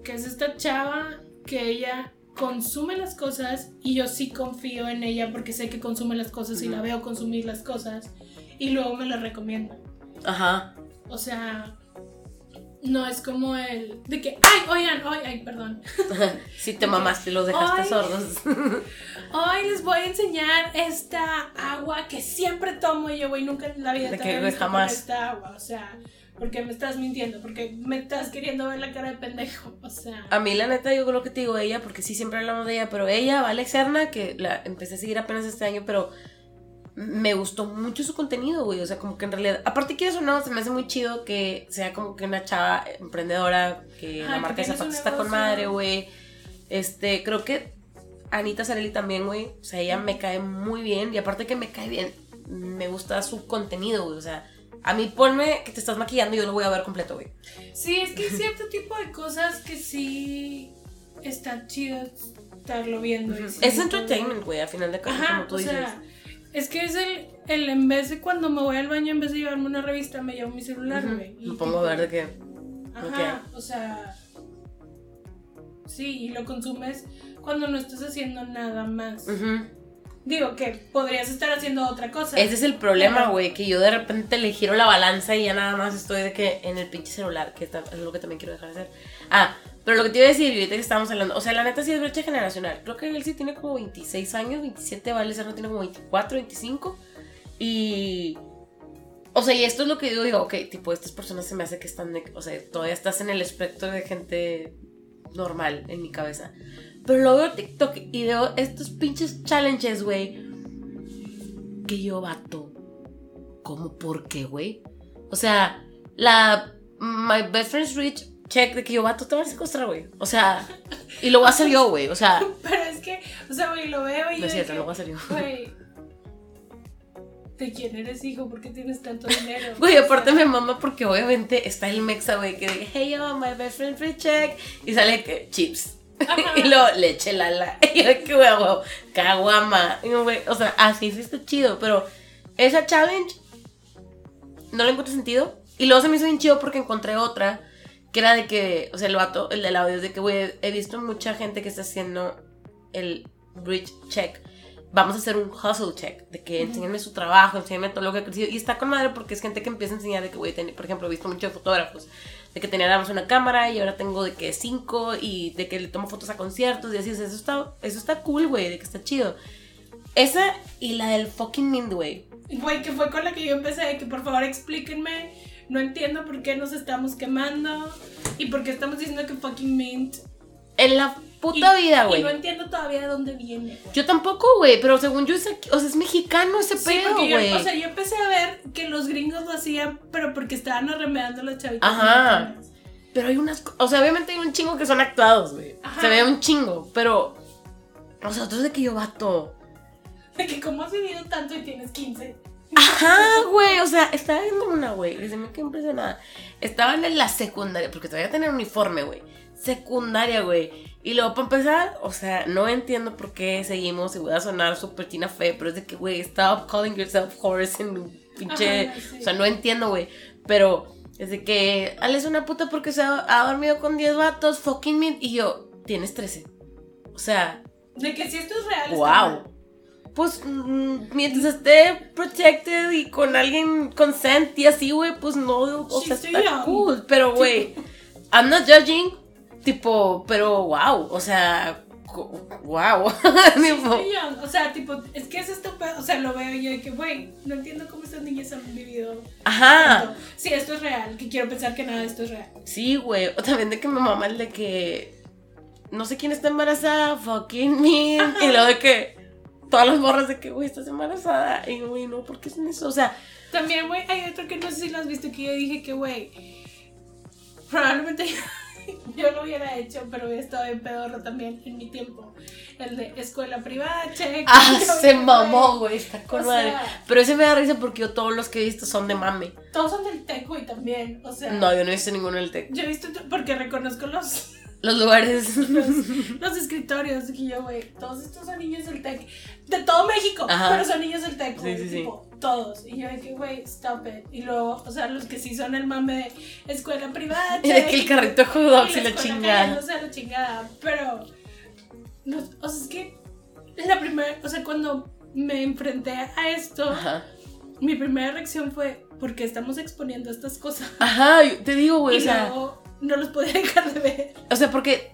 que es esta chava que ella consume las cosas y yo sí confío en ella porque sé que consume las cosas y la veo consumir las cosas y luego me las recomienda. Ajá. O sea, no es como el de que, ay, oigan, ay, ay, perdón. Si te mamaste, los dejaste Ay. sordos. Hoy les voy a enseñar esta agua que siempre tomo y yo, güey, nunca en la vida De te jamás. esta agua, o sea, porque me estás mintiendo, porque me estás queriendo ver la cara de pendejo, o sea. A mí, la neta, yo creo que te digo ella, porque sí, siempre hablamos de ella, pero ella, Vale Serna, que la empecé a seguir apenas este año, pero me gustó mucho su contenido, güey. O sea, como que en realidad, aparte quieres o no, se me hace muy chido que sea como que una chava emprendedora, que la marca de zapatos está con madre, güey. Este, creo que Anita Sarelli también, güey. O sea, ella me cae muy bien, y aparte que me cae bien, me gusta su contenido, güey. O sea, a mí ponme que te estás maquillando y yo lo voy a ver completo, güey. Sí, es que hay cierto tipo de cosas que sí está chido estarlo viendo. Es entertainment, güey, al final de cuentas, como tú dices. sea, es que es el, el en vez de cuando me voy al baño, en vez de llevarme una revista, me llevo mi celular, güey. y Me pongo a ver de qué. Ajá, o sea. Sí, y lo consumes cuando no estás haciendo nada más. Ujú. Digo que podrías estar haciendo otra cosa. Ese es el problema, güey, que yo de repente le giro la balanza y ya nada más estoy de que en el pinche celular, que está- es lo que también quiero dejar de hacer. Ah, pero lo que te iba a decir, ahorita que estábamos hablando, o sea, la neta sí es brecha generacional. Creo que él sí tiene como 26 años, 27, Vale Serna tiene como 24, 25. Y. O sea, y esto es lo que yo digo, ok, tipo, estas personas se me hace que están, o sea, todavía estás en el espectro de gente normal en mi cabeza. Pero luego veo TikTok y veo estos pinches challenges, güey. Que yo vato. ¿Cómo? ¿Por qué, güey? O sea, la My Best Friend's Rich check de que yo vato te van a secuestrar, güey. O sea, y lo voy a hacer yo, güey. O sea, Pero es que, o sea, güey, lo veo y no es cierto, lo voy a hacer yo. Güey, ¿de quién eres hijo? ¿Por qué tienes tanto dinero? Güey, aparte me mama porque obviamente está el mexa, güey, que dice, hey yo, my best friend free check. Y sale que chips. Y luego leche lala. Y yo, güey, güey, caguama. Y güey, o sea, así sí está chido. Pero esa challenge no le encuentro sentido. Y luego se me hizo bien chido porque encontré otra que era de que, o sea, el vato, el del audio es de que, güey, he visto mucha gente que está haciendo el bridge check. Vamos a hacer un hustle check, de que enséñenme su trabajo, enséñenme todo lo que ha crecido. Y está con madre porque es gente que empieza a enseñar de que, güey, por ejemplo, he visto muchos fotógrafos, de que tenía nada más una cámara y ahora tengo de que cinco y de que le tomo fotos a conciertos y así. o sea, Eso está, eso está cool, güey, de que está chido. Esa y la del fucking Mind, güey. Güey, que fue con la que yo empecé, de que por favor explíquenme. No entiendo por qué nos estamos quemando y por qué estamos diciendo que fucking mint. En la puta Y- vida, güey. Y no entiendo todavía de dónde viene. Yo tampoco, güey, pero según yo es, aquí- o sea, es mexicano ese Sí, pedo, güey. o sea, yo empecé a ver que los gringos lo hacían, pero porque estaban arremedando a los chavitos. Ajá. mexicanos. Pero hay unas, o sea, obviamente hay un chingo que son actuados, güey. Ajá. Se ve un chingo, pero o sea, otros de que yo vato. De que cómo has vivido tanto y tienes 15. Ajá, güey, o sea, estaba viendo una, güey, y se me quedó impresionada. Estaban en la secundaria, porque todavía tenían uniforme, güey. Secundaria, güey. Y luego, para empezar, o sea, no entiendo por qué seguimos y voy a sonar súper tina fe, pero es de que, güey, stop calling yourself horse en pinche. Ajá, sí. O sea, no entiendo, güey. Pero es de que Ale es una puta porque se ha, ha dormido con 10 vatos, fucking me. Y yo, tienes 13. O sea, De que si esto es real. wow. Pues mm, mientras esté protected y con alguien consent y así, güey, pues no, o sea, está young. cool. Pero, güey, I'm not judging, tipo, pero wow, o sea, wow. Tipo, O sea, tipo, es que es esto, o sea, lo veo y yo de que, güey, no entiendo cómo estas niñas han vivido. Ajá, tanto. Sí, esto es real, que quiero pensar que nada de esto es real. sí, güey. O también de que mi mamá el de que no sé quién está embarazada, fucking me. Y luego de que todas las morras de que, güey, estás embarazada. Y, güey, no, ¿por qué hacen eso? O sea, También, güey, hay otro que no sé si lo has visto, que yo dije que, güey, probablemente yo lo hubiera hecho, pero hubiera estado en pedorro también en mi tiempo. El de escuela privada, check. ah, se güey, mamó, güey, está con O madre. sea- Pero ese me da risa porque yo todos los que he visto son de mame. Todos son del tech, güey, también. O sea, No, yo no he visto ninguno en el tech. yo he visto, porque reconozco los, Los lugares. los, los escritorios. Que yo, güey, todos estos son niños del tech. De todo México, Ajá. pero son niños del Sí, sí. tipo, todos. Y yo de que, güey, stop it. Y luego, o sea, los que sí son el mame de escuela privada, Y de que el carrito y la escuela chingada. cayéndose a la chingada. Pero, no, o sea, es que la primera, o sea, cuando me enfrenté a esto, Ajá. mi primera reacción fue, porque estamos exponiendo estas cosas. Ajá, te digo, güey, y o sea, luego no los podía dejar de ver. o sea, porque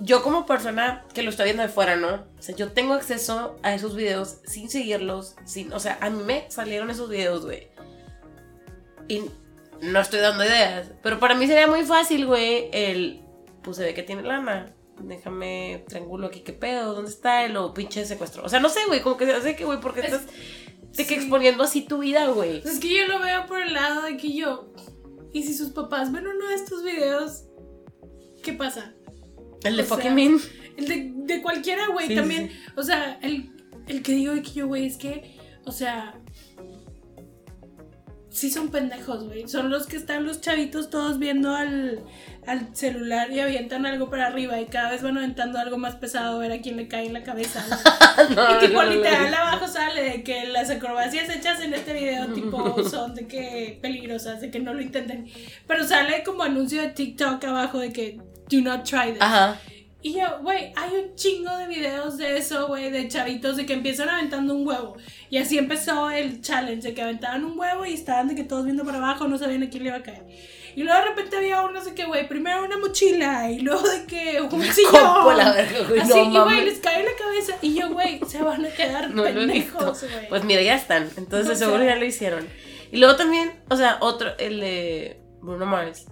yo como persona que lo estoy viendo de fuera, ¿no? O sea, yo tengo acceso a esos videos sin seguirlos, sin, o sea, a mí me salieron esos videos, güey. Y no estoy dando ideas, pero para mí sería muy fácil, güey, el, pues se ve que tiene lana. Déjame triángulo aquí, ¿qué pedo? ¿Dónde está el o pinche secuestro? O sea, no sé, güey, como que se hace que, güey, porque Es- estás que exponiendo así tu vida, güey. Es que yo lo veo por el lado de que yo. ¿Y si sus papás ven uno de estos videos? ¿Qué pasa? El de o sea, fucking mean. El de, de cualquiera, güey, Sí, también. sí, O sea, el, el que digo de que yo, güey, es que, o sea, sí son pendejos, güey. Son los que están los chavitos todos viendo al, al celular y avientan algo para arriba y cada vez van aventando algo más pesado a ver a quién le cae en la cabeza. No, y tipo, no, literal, abajo sale de que las acrobacias hechas en este video, tipo, son de que peligrosas, de que no lo intenten. Pero sale como anuncio de TikTok abajo de que do not try this. Ajá. Y yo, güey, hay un chingo de videos de eso, güey, de chavitos de que empiezan aventando un huevo. Y así empezó el challenge, de que aventaban un huevo y estaban de que todos viendo para abajo, no sabían a quién le iba a caer. Y luego de repente había uno de que, güey, primero una mochila y luego de que un sillón. la verga, güey, Así, no y güey, les cae en la cabeza. Y yo, güey, se van a quedar No pendejos, güey. Pues mira, ya están. Entonces O sea- seguro ya lo hicieron. Y luego también, o sea, otro, el de Bruno Mars.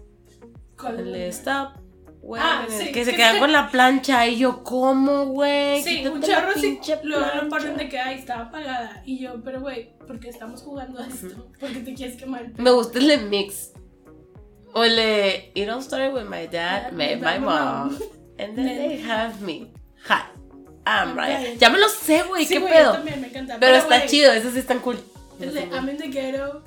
¿Cuál El de? Stop. Güey, Ah, sí, que se que quedan con la plancha y yo, ¿cómo, güey? Sí, un la chorro sí. Luego lo ponen de que, ay, estaba apagada. Y yo, pero güey, ¿por qué estamos jugando a esto? ¿Por qué te quieres quemar Me gusta el de Mix. O el de It all started with my dad, met my mom. And then they have me. Hi, I'm Ryan. Ya me lo sé, güey, Sí, qué yo pedo. también me encanta. Pero está chido, esos sí están cool. De I'm in the ghetto.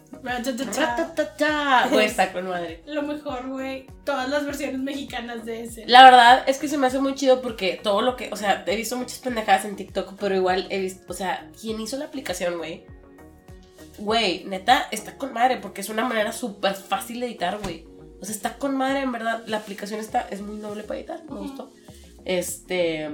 Güey, está con madre. Lo mejor, güey. Todas las versiones mexicanas de ese. La verdad es que se me hace muy chido porque todo lo que, o sea, he visto muchas pendejadas en TikTok, pero igual he visto, o sea, ¿quién hizo la aplicación, güey? Güey, neta, está con madre porque es una manera súper fácil de editar, güey. O sea, está con madre, en verdad. La aplicación está, es muy noble para editar, me gustó. Este.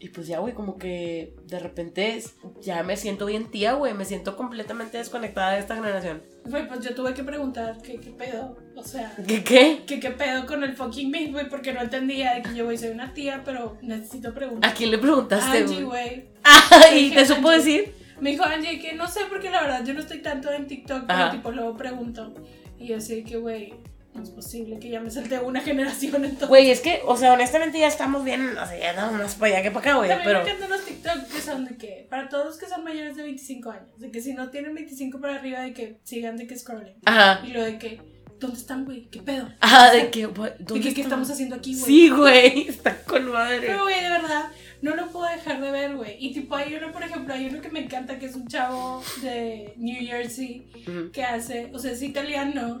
Y pues ya, güey, como que de repente ya me siento bien tía, güey. Me siento completamente desconectada de esta generación. Güey, pues yo tuve que preguntar qué, qué pedo. O sea, ¿Qué qué? qué, qué pedo con el fucking me, güey, porque no entendía de que yo, güey, soy una tía, pero necesito preguntar. ¿A quién le preguntaste, Angie, güey? güey. Ah, ¿y te supo Angie. decir? Me dijo Angie que no sé porque la verdad yo no estoy tanto en TikTok, pero Ajá. tipo luego pregunto. Y yo sé que, güey, no es posible que ya me salte una generación entonces. Güey, es que, o sea, honestamente ya estamos bien, o sea, ya nada más para allá que para acá, güey, También pero... me encantan los TikTok que son de que, para todos los que son mayores de 25 años, de que si no tienen 25 para arriba, de que sigan de que scrolling. Ajá. Y lo de que, ¿dónde están, güey? ¿Qué pedo? Ajá, de que, güey, ¿De ¿dónde que, ¿Qué estamos? estamos haciendo aquí, güey? Sí, güey, está con madre. Pero, güey, de verdad, no lo puedo dejar de ver, güey. Y tipo, hay uno, por ejemplo, hay uno que me encanta, que es un chavo de New Jersey, que hace, o sea, es italiano,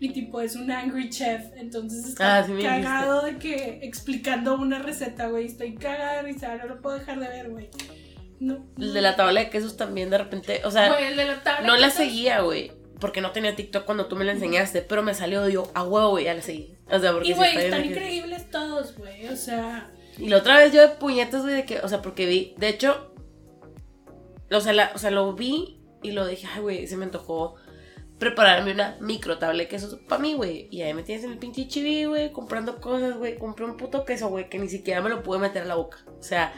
y tipo, es un angry chef. Entonces está Ah, sí cagado de que explicando una receta, güey. Estoy cagada de risa, no lo puedo dejar de ver, güey. No. El de la tabla de quesos también de repente, o sea, Güey, el de la tabla. no la seguía, güey, porque no tenía TikTok cuando tú me la enseñaste, pero me salió yo, a huevo, güey, ya la seguí. O sea, porque Y, güey, están increíbles todos, güey. O sea, Y la otra vez yo de puñetas, güey, de que, o sea, porque vi, de hecho, o sea, o sea, lo vi y lo dije, ay, güey, se me antojó prepararme una micro tabla de quesos para mí, güey. Y ahí me tienes en el pinche chiví, güey, comprando cosas, güey. Compré un puto queso, güey, que ni siquiera me lo pude meter a la boca. O sea,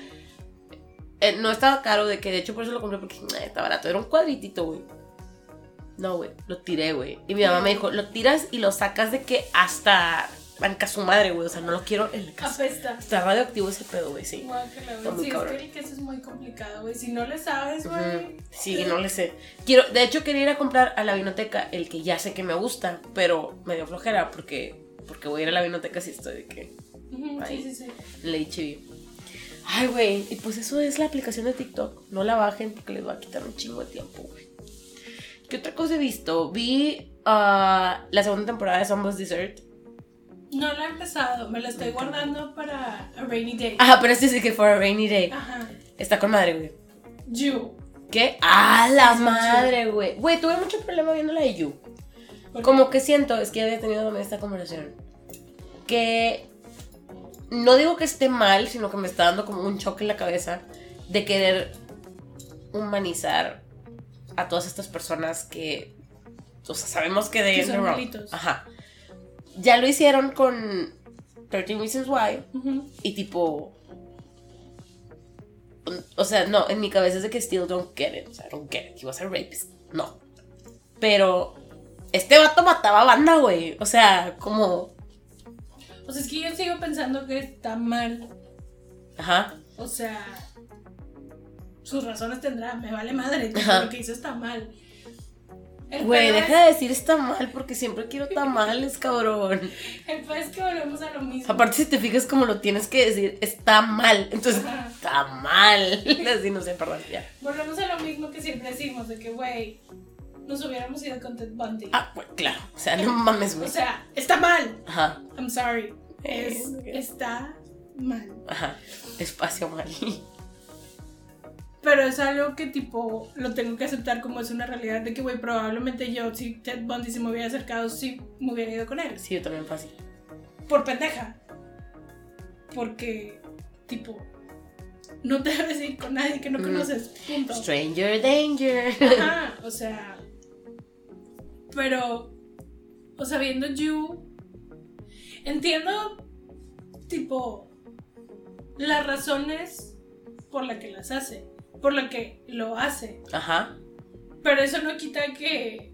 eh, no estaba caro, de que de hecho por eso lo compré porque eh, está barato. Era un cuadritito, güey. No, güey, lo tiré, güey. Y mi mamá me dijo, lo tiras y lo sacas de que hasta banca su madre, güey. O sea, no lo quiero en la casa. apesta. Está radioactivo ese pedo, güey, sí. Guácala, güey. Sí, es cabrón. que el queso es muy complicado, güey. Si no le sabes, güey. Sí, no le sé. Quiero, de hecho, quería ir a comprar a la vinoteca el que ya sé que me gusta, pero me dio flojera porque, porque voy a ir a la vinoteca si estoy de que. Sí, sí, sí. HB. Ay, güey, y pues eso es la aplicación de TikTok. No la bajen porque les va a quitar un chingo de tiempo, güey. ¿Qué otra cosa he visto? Vi ah, la segunda temporada de Somos Dessert. No la he empezado, me la estoy guardando para a rainy day. Ajá, pero este sí que for a rainy day. Ajá. Está con madre, güey. You. ¿Qué? ¡Ah, la madre, güey! Güey, tuve mucho problema viendo la de You. ¿Por Como que siento, es que había tenido también esta conversación, que no digo que esté mal, sino que me está dando como un choque en la cabeza de querer humanizar a todas estas personas que, o sea, sabemos que de Que son. Ajá. Ya lo hicieron con 13 Reasons Why y tipo... O sea, no, en mi cabeza es de que still don't get it. O sea, don't get it. He was a rapist. No. Pero este vato mataba banda, güey. O sea, como... O sea, es que yo sigo pensando que está mal. Ajá. O sea, sus razones tendrá. Me vale madre. Ajá. Lo que hizo está mal. Güey, deja de decir está mal porque siempre quiero tamales, cabrón. El pedo es que volvemos a lo mismo. Aparte, si te fijas como lo tienes que decir, está mal. Entonces, Ajá. está mal. Así no sé, perdón, ya. Volvemos a lo mismo que siempre decimos, de que, güey, nos hubiéramos ido con Ted Bundy. Ah, pues claro. O sea, no mames, o güey. sea, está mal. Ajá, I'm sorry. Eh, Es, está mal. ajá. Espacio mal. Pero es algo que, tipo, lo tengo que aceptar como es una realidad de que, güey, probablemente yo, si Ted Bundy se me hubiera acercado, sí me hubiera ido con él. Sí, yo también fácil. Por pendeja. Porque, tipo, no te debes ir con nadie que no Mm. conoces. Punto. Stranger danger. Ajá, o sea. Pero, o sea, viendo You, entiendo, tipo, las razones por las que las hace, por las que lo hace, Ajá. pero eso no quita que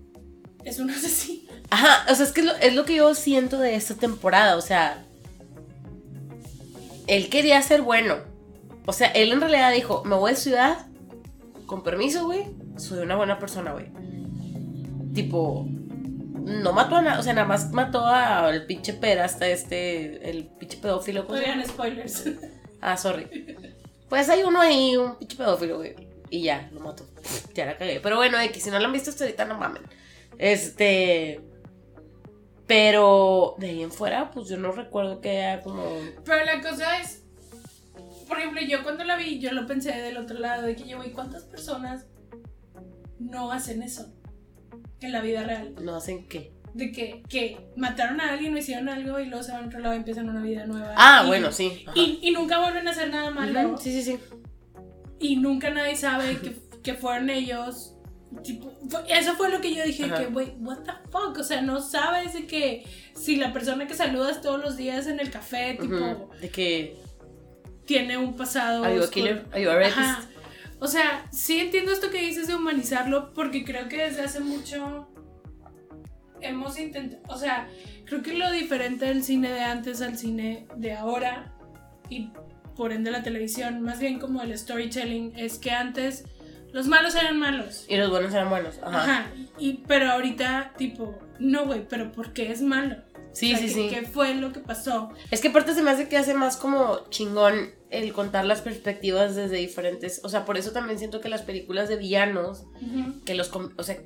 es un asesino. Ajá, o sea, es que es lo, es lo que yo siento de esta temporada, o sea, él quería ser bueno. O sea, él en realidad dijo, me voy de ciudad, con permiso, güey, soy una buena persona, güey. Tipo, no mató a nada, o sea, nada más mató al pinche hasta este, el pinche pedófilo. Oigan, spoilers. Ah, sorry. Pues hay uno ahí, un pinche pedófilo, güey. Y ya, lo mató. Ya la cagué. Pero bueno, X, si no lo han visto hasta ahorita, no mamen. Este. Pero de ahí en fuera, pues yo no recuerdo que haya como. Pero la cosa es, por ejemplo, yo cuando la vi, yo lo pensé del otro lado, de que yo, güey, ¿cuántas personas no hacen eso en la vida real? No hacen qué. De que, que mataron a alguien o hicieron algo y luego se van a otro lado y empiezan una vida nueva. Ah, Y- bueno, sí. Y, y nunca vuelven a hacer nada malo. Sí, sí, sí. Y nunca nadie sabe que, que fueron ellos. Tipo, eso fue lo que yo dije, Ajá. que, güey, what the fuck, o sea, no sabes de que si la persona que saludas todos los días en el café, tipo, Ujú, De que. tiene un pasado. Are you a killer? Are you a? Ajá. O sea, sí entiendo esto que dices de humanizarlo porque creo que desde hace mucho hemos intentado, o sea, creo que lo diferente del cine de antes al cine de ahora y por ende la televisión, más bien como el storytelling, es que antes los malos eran malos. Y los buenos eran buenos. Ajá. Ajá. Y, pero ahorita, tipo, no, güey, pero ¿por qué es malo? Sí, O sea, sí, ¿qué- sí. ¿Qué fue lo que pasó? Es que aparte se me hace que hace más como chingón el contar las perspectivas desde diferentes. O sea, por eso también siento que las películas de villanos que los o sea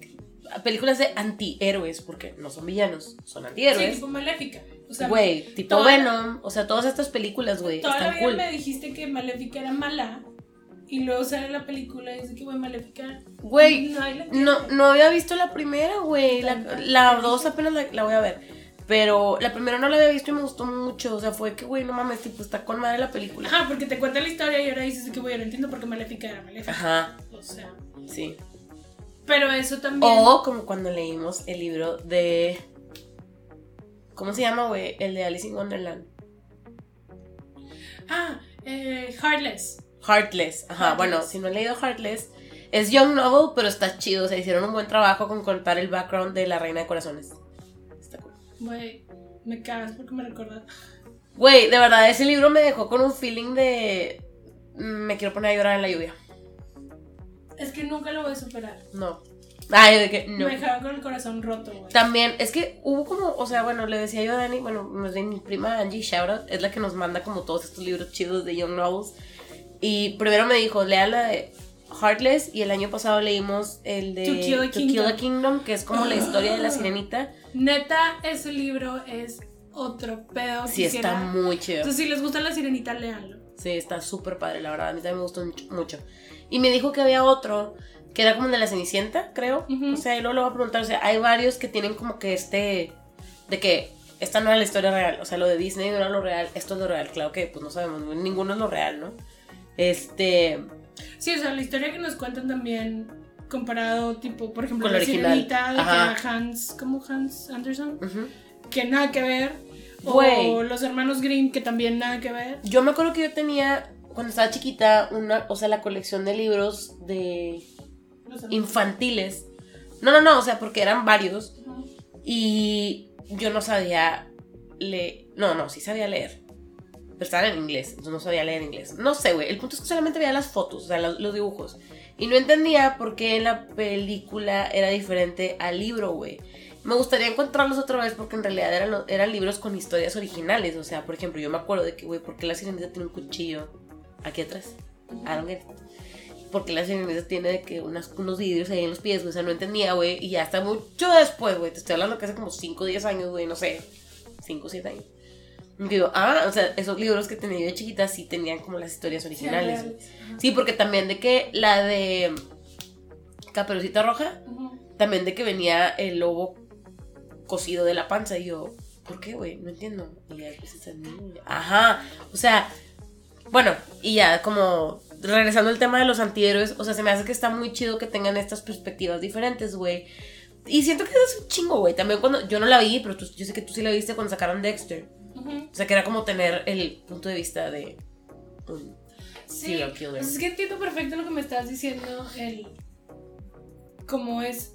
películas de antihéroes porque no son villanos son Sí, antihéroes tipo maléfica. O sea, güey tipo toda- Venom o sea todas estas películas güey Toda la están vida cool me dijiste que Maléfica era mala. Y luego sale la película y dice que, güey, Maléfica. güey la no entiende. no había visto la primera güey la, la dos apenas la, la voy a ver pero la primera no la había visto y me gustó mucho o sea fue que güey no mames tipo está con madre la película Ajá, porque te cuenta la historia y ahora dices que, güey, no entiendo por qué Maléfica era Maléfica. ajá O sea. sí Pero eso también. o como cuando leímos el libro de ¿Cómo se llama, güey? El de Alice in Wonderland. Ah, eh, Heartless. Heartless. Ajá, Heartless. bueno, si no han leído Heartless, es Young Novel, pero está chido. O sea, hicieron un buen trabajo con contar el background de la Reina de Corazones. Está cool. Güey, me cagas porque me recuerda. Güey, de verdad, ese libro me dejó con un feeling de. mm, Me quiero poner a llorar en la lluvia. Es que nunca lo voy a superar. No. Ay, de que no. Me dejaron con el corazón roto, güey. También, es que hubo como, o sea, bueno, le decía yo a Dani, bueno, mi prima Angie Shoutout, es la que nos manda como todos estos libros chidos de Young Novels. Y primero me dijo, lea la de Heartless, y el año pasado leímos el de To Kill a Kingdom. Kingdom, que es como la historia de la sirenita. Neta, ese libro es otro pedo. Sí, quisiera- está muy chido. Entonces, si les gusta la sirenita, léanlo. Sí, está súper padre, la verdad, a mí también me gustó mucho. Y me dijo que había otro, que era como de la Cenicienta, creo. O sea, y luego le voy a preguntar, o sea, hay varios que tienen como que este, de que esta no era la historia real, o sea, lo de Disney no era lo real, esto es lo real, claro que pues no sabemos, ninguno es lo real, ¿no? Este, Sí, o sea, la historia que nos cuentan también comparado, tipo, por ejemplo, Con la sirenita de que Hans, ¿cómo Hans Anderson? Que nada que ver. O los hermanos Grimm, que también nada que ver. Yo me acuerdo que yo tenía, cuando estaba chiquita, una, o sea, la colección de libros de infantiles. No, no, no, o sea, porque eran varios. Y yo no sabía leer. No, no, sí sabía leer. Pero estaban en inglés, entonces no sabía leer inglés. No sé, güey. El punto es que solamente veía las fotos, o sea, los, los dibujos. Y no entendía por qué en la película era diferente al libro, güey. Me gustaría encontrarlos otra vez porque en realidad eran, eran libros con historias originales. O sea, por ejemplo, yo me acuerdo de que, güey, ¿por qué la sirenita tiene un cuchillo aquí atrás? I don't get it. Porque la sirenita tiene que unas, unos vidrios ahí en los pies, güey. O sea, no entendía, güey. Y ya hasta mucho después, güey. Te estoy hablando que hace como 5 o 10 años, güey. No sé. 5 o 7 años. Y digo, ah, o sea, esos libros que tenía yo de chiquita sí tenían como las historias Sí, originales. Ajá. Sí, porque también de que la de Caperucita Roja, Ujú. también de que venía el lobo cocido de la panza. Y yo, ¿por qué, güey? No entiendo. Y ya, pues. Ajá. O sea, bueno, y ya como regresando al tema de los antihéroes, o sea, se me hace que está muy chido que tengan estas perspectivas diferentes, güey. Y siento que es un chingo, güey. También cuando yo no la vi, pero tú- yo sé que tú sí la viste cuando sacaron Dexter. O sea, que era como tener el punto de vista de un Sí, serial killer. pues es que entiendo perfecto lo que me estás diciendo, el cómo es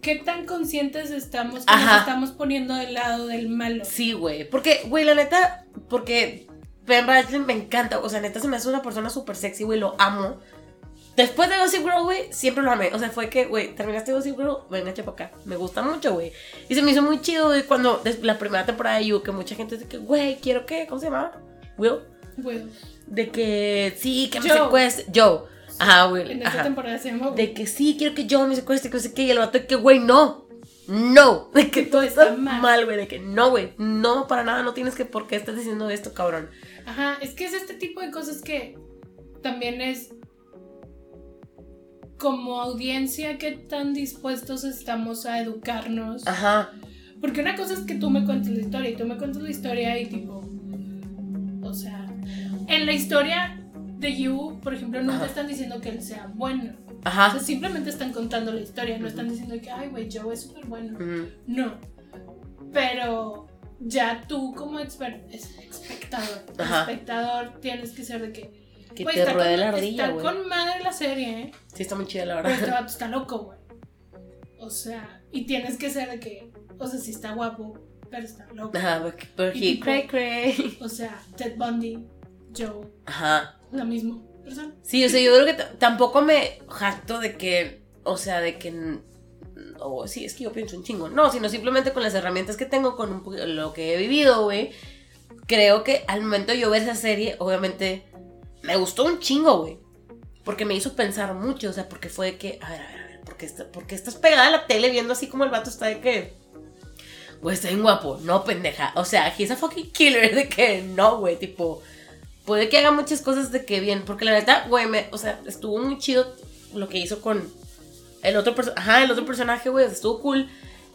qué tan conscientes estamos que nos estamos poniendo del lado del malo. Sí, güey. Porque, güey, la neta, porque Ben Bradley me encanta. O sea, neta, se me hace una persona súper sexy, güey. Lo amo. Después de Gossip Girl, güey, siempre lo amé. O sea, fue que, güey, terminaste Gossip Girl, venga, para acá. Me gusta mucho, güey. Y se me hizo muy chido, güey, cuando la primera temporada de You, que mucha gente dice que, güey, quiero que, ¿cómo se llamaba? Will. Bueno, De que, sí, que me Joe. secuestre. Joe. Ajá, Will. en esta temporada se llama De que sí, quiero que Joe me secuestre, que no sé qué. Y el vato de que, güey, no. No. De que todo está mal, güey. De que no, güey. No, para nada. No tienes que, ¿por qué estás diciendo esto, cabrón? Ajá, es que es este tipo de cosas que también es como audiencia qué tan dispuestos estamos a educarnos. Ajá. Porque una cosa es que tú me cuentes la historia y tú me cuentas la historia y tipo, o sea, en la historia de You, por ejemplo, nunca Ajá. están diciendo que él sea bueno. O Ajá. sea, simplemente están contando la historia, no están diciendo que, ay, güey, Joe es súper bueno. No. Pero ya tú como exper- es- espectador, Ajá. espectador tienes que ser de que... Que te está ruede con- la ardilla, Está güey. con madre la serie, ¿eh? Sí, está muy chida, la Pero verdad. vato está loco, güey. O sea, y tienes que ser de que, o sea, sí está guapo, pero está loco. Ajá, porque- pero cray cray. O sea, Ted Bundy, Joe, Ajá. la misma persona. Sí, o sea, yo creo que tampoco me jacto de que, o sea, de que, o sí, es que yo pienso un chingo, no, sino simplemente con las herramientas que tengo, con un lo que he vivido, güey, creo que al momento de yo ver esa serie, obviamente, me gustó un chingo, güey, porque me hizo pensar mucho, o sea, porque fue de que, a ver, a ver, a ver, ¿por qué, está- por qué estás pegada a la tele viendo así como el vato está de que... Güey, está bien guapo, no pendeja. O sea, he's a fucking killer de que no, güey, tipo, puede que haga muchas cosas de que bien, porque la neta, güey, o sea, estuvo muy chido lo que hizo con el otro personaje, ajá, el otro personaje, güey, estuvo cool,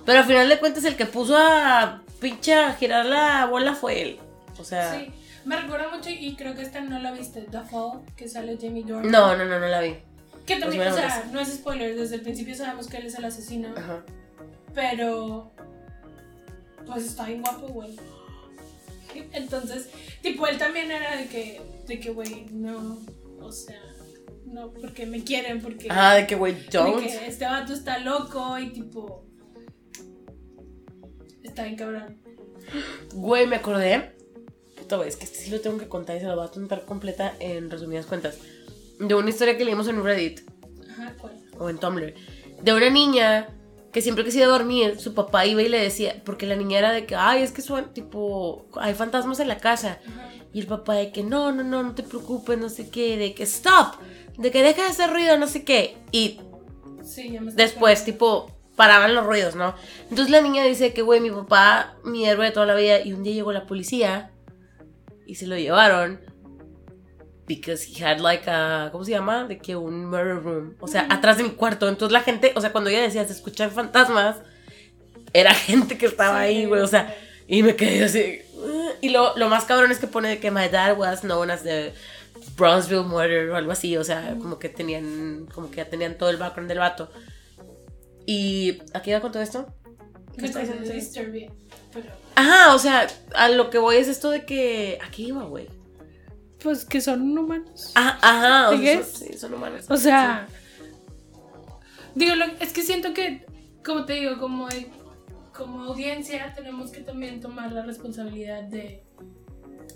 pero al final de cuentas el que puso a pinche a girar la bola fue él. O sea, Sí, me recuerda mucho y creo que esta no la viste, The Fall, que sale Jamie Dornan. no, no, no, no la vi. Que también, o sea, no es spoiler, desde el principio sabemos que él es el asesino, Ajá. pero pues está bien guapo, güey. Entonces, tipo, él también era de que, de que, güey, no, o sea, no, porque me quieren, porque, Ajá, de que, güey, de don't. que este vato está loco y tipo, está bien cabrón. Güey, me acordé. Puta, güey, es que este sí lo tengo que contar y se lo voy a contar completa en resumidas cuentas. De una historia que leímos en Reddit. Ajá, ¿cuál? o en Tumblr, de una niña que siempre que se iba a dormir, su papá iba y le decía, porque la niña era de que, ay, es que son, tipo, hay fantasmas en la casa. Ajá. Y el papá de que, no, no, no, no te preocupes, no sé qué, de que, stop, de que deja de hacer ruido, no sé qué. Y Sí, ya me está después, tipo, paraban los ruidos, ¿no? Entonces la niña dice que, güey, mi papá, mi héroe de toda la vida, y un día llegó la policía y se lo llevaron. Because he had like a, ¿cómo se llama? De que un murder room. O sea, Ujú. atrás de mi cuarto. Entonces la gente, o sea, cuando ella decía se escuchan fantasmas, era gente que estaba Sí, ahí, güey. O sea, y me quedé así. Y lo, lo más cabrón es que pone de que my dad was known as the Bronzeville Murder o algo así, o sea, como que tenían, como que ya tenían todo el background del vato. Y, ¿aquí va con todo esto? Me está diciendo Disturbia. Ajá, o sea, a lo que voy es esto de que, aquí iba, güey. Pues que son humanos. Ajá, ajá, o sea, sí, son humanos. O sea, digo, lo- es que siento que, como te digo, como, como audiencia tenemos que también tomar la responsabilidad de,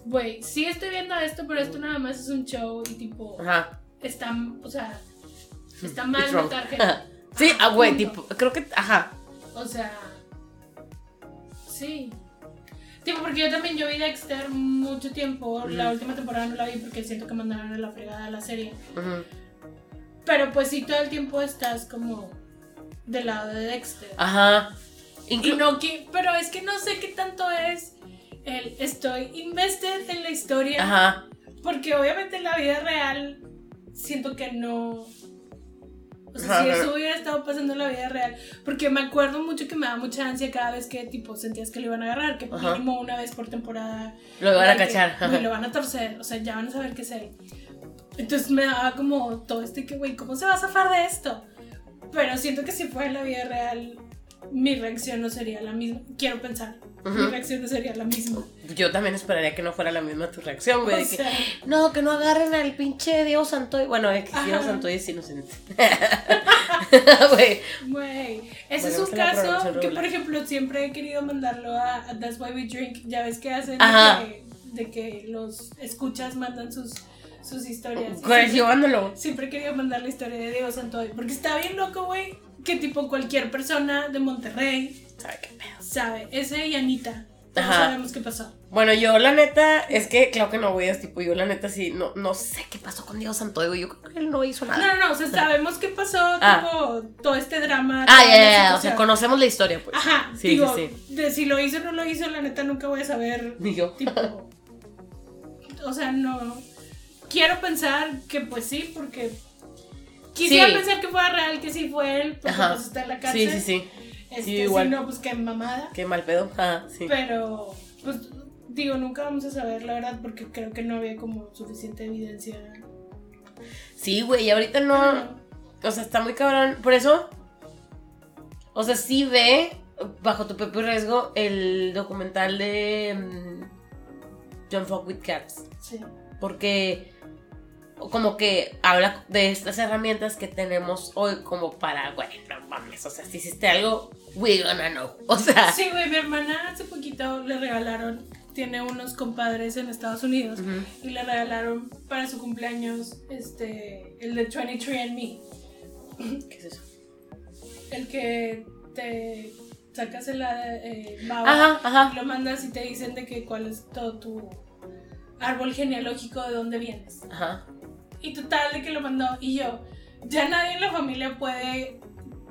güey, sí estoy viendo esto, pero esto nada más es un show y tipo, Ajá. está, o sea, está mal matar gente. Sí, ah, güey, tipo, creo que, ajá. O sea, sí. Tipo, porque yo también yo vi Dexter mucho tiempo. La última temporada no la vi porque siento que mandaron a la fregada la serie. ujú. Pero pues sí, todo el tiempo estás como del lado de Dexter. Ajá. Y Inclu- no que, pero es que no sé qué tanto es el estoy invested en la historia. Ajá. Porque obviamente en la vida real siento que no. O sea, Ajá, si eso hubiera estado pasando en la vida real. Porque me acuerdo mucho que me da mucha ansia cada vez que tipo sentías que lo iban a agarrar. Que Ajá. mínimo una vez por temporada. Lo van a que, cachar. ajá. lo van a torcer. O sea, ya van a saber qué es él. Entonces me daba como todo este que, güey, ¿cómo se va a zafar de esto? Pero siento que si fuera en la vida real, mi reacción no sería la misma. Quiero pensar. Mi reacción no sería la misma. Yo también esperaría que no fuera la misma tu reacción, güey. Sea, No, que no agarren al pinche Dios Santoy. Bueno, es que Ajá. Dios Santoy es inocente. Güey. Güey, ese Bueno, es un caso que, por ejemplo, siempre he querido mandarlo a, a That's Why We Drink. Ya ves que hacen de que, de que los escuchas mandan sus, sus historias. Güey, siempre, llevándolo. siempre he querido mandar la historia de Diego Santoy. Porque está bien loco, güey, que tipo cualquier persona de Monterrey ¿Sabe qué pedo? sabe. Ese y Anita. Todos Ajá. sabemos qué pasó. Bueno, yo la neta, es que claro que no, güey, es tipo, yo la neta sí, no, no sé qué pasó con Santoy, güey. Yo creo que él no hizo No, nada. no, no, o sea, sabemos qué pasó, Ah. tipo, todo este drama. Ah, ya, ya, ya, o sea, conocemos la historia, pues. Ajá, Sí, digo, sí, de si lo hizo o no lo hizo, la neta nunca voy a saber Ni yo. tipo o sea no quiero pensar que pues sí porque quisiera Sí. pensar que fuera real que sí fue él porque Ajá. pues está en la Sí, cárcel sí, sí. Este, Sí, si igual. no pues qué mamada Qué mal pedo. Ah, sí. pero pues digo nunca vamos a saber la verdad porque creo que no había como suficiente evidencia Sí, güey, y ahorita no. O sea, está muy cabrón. Por eso. O sea, sí ve, bajo tu propio riesgo, el documental de. mm, Don't Fuck with Cats. sí Porque. Como que habla de estas herramientas que tenemos hoy, como para, güey, no mames. O sea, si hiciste algo, we gonna know. O sea. sí güey mi hermana hace poquito le regalaron tiene unos compadres en Estados Unidos y le regalaron para su cumpleaños este el de 23andMe ¿Qué es eso? el que te sacas el eh, baba Ajá, ajá. y lo mandas y te dicen de que cuál es todo tu árbol genealógico de dónde vienes Ajá. Y total de que lo mandó y yo ya nadie en la familia puede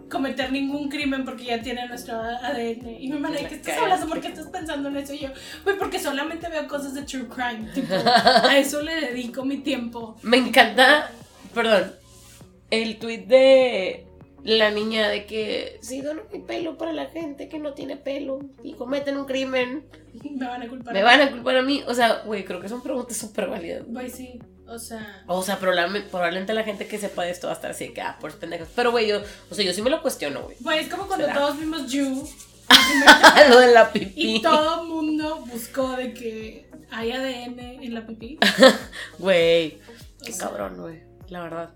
cometer ningún crimen porque ya tiene nuestro ADN y mi hermana Te ¿de la qué estás hablando? ¿por qué estás pensando en eso? y yo pues porque solamente veo cosas de true crime tipo, a eso le dedico mi tiempo Me encanta, perdón, el tweet de la niña de que si dono mi pelo para la gente que no tiene pelo y cometen un crimen, me van a culpar me van a culpar a mí. O sea, güey, creo que son preguntas súper válidas. Pues sí, o sea. O sea, probablemente, probablemente la gente que sepa de esto va a estar así de que, ah, por pendejos. Pero, güey, yo, o sea, yo sí me lo cuestiono, güey. Pues es como cuando ¿Será? todos vimos You lo de la pipí. y todo el mundo buscó de que hay ADN en la pipí. Güey, qué O sea, cabrón, güey. La verdad.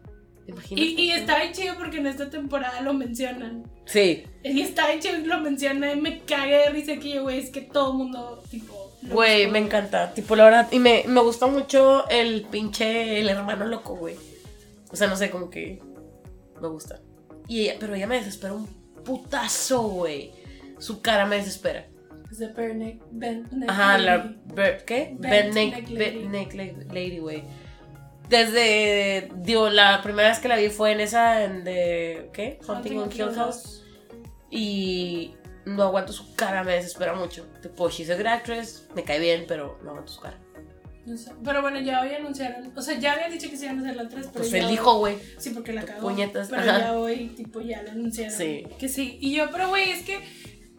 Imagínate. Y, y está bien chido porque en esta temporada lo mencionan. Sí, Y está bien chido lo menciona y me cagué de risa que yo, güey, es que todo el mundo, tipo. Güey, me encanta. Tipo, la verdad. Y me, me gusta mucho el pinche. El hermano loco, güey. O sea, no sé, como que. Me gusta. Y ella, pero ella me desespera un putazo, güey. Su cara me desespera. Es de Bare Neck- Ben- Ajá, la. Ber- ¿Qué? Neck Bent Lady. Güey. Desde. Digo, la primera vez que la vi fue en esa. En de. ¿Qué? Hunting on Hill House. Y no aguanto su cara, me desespera mucho. Tipo, she's a actress, me cae bien, pero no aguanto su cara. No sé. Pero bueno, ya hoy anunciaron. O sea, ya habían dicho que se iban a hacer la 3, pero. Pues ya él hoy- dijo, güey. Sí, porque la cagó. Puñetas, Pero ajá. ya hoy, tipo, ya lo anunciaron. Sí. Que sí. Y yo, pero güey, es que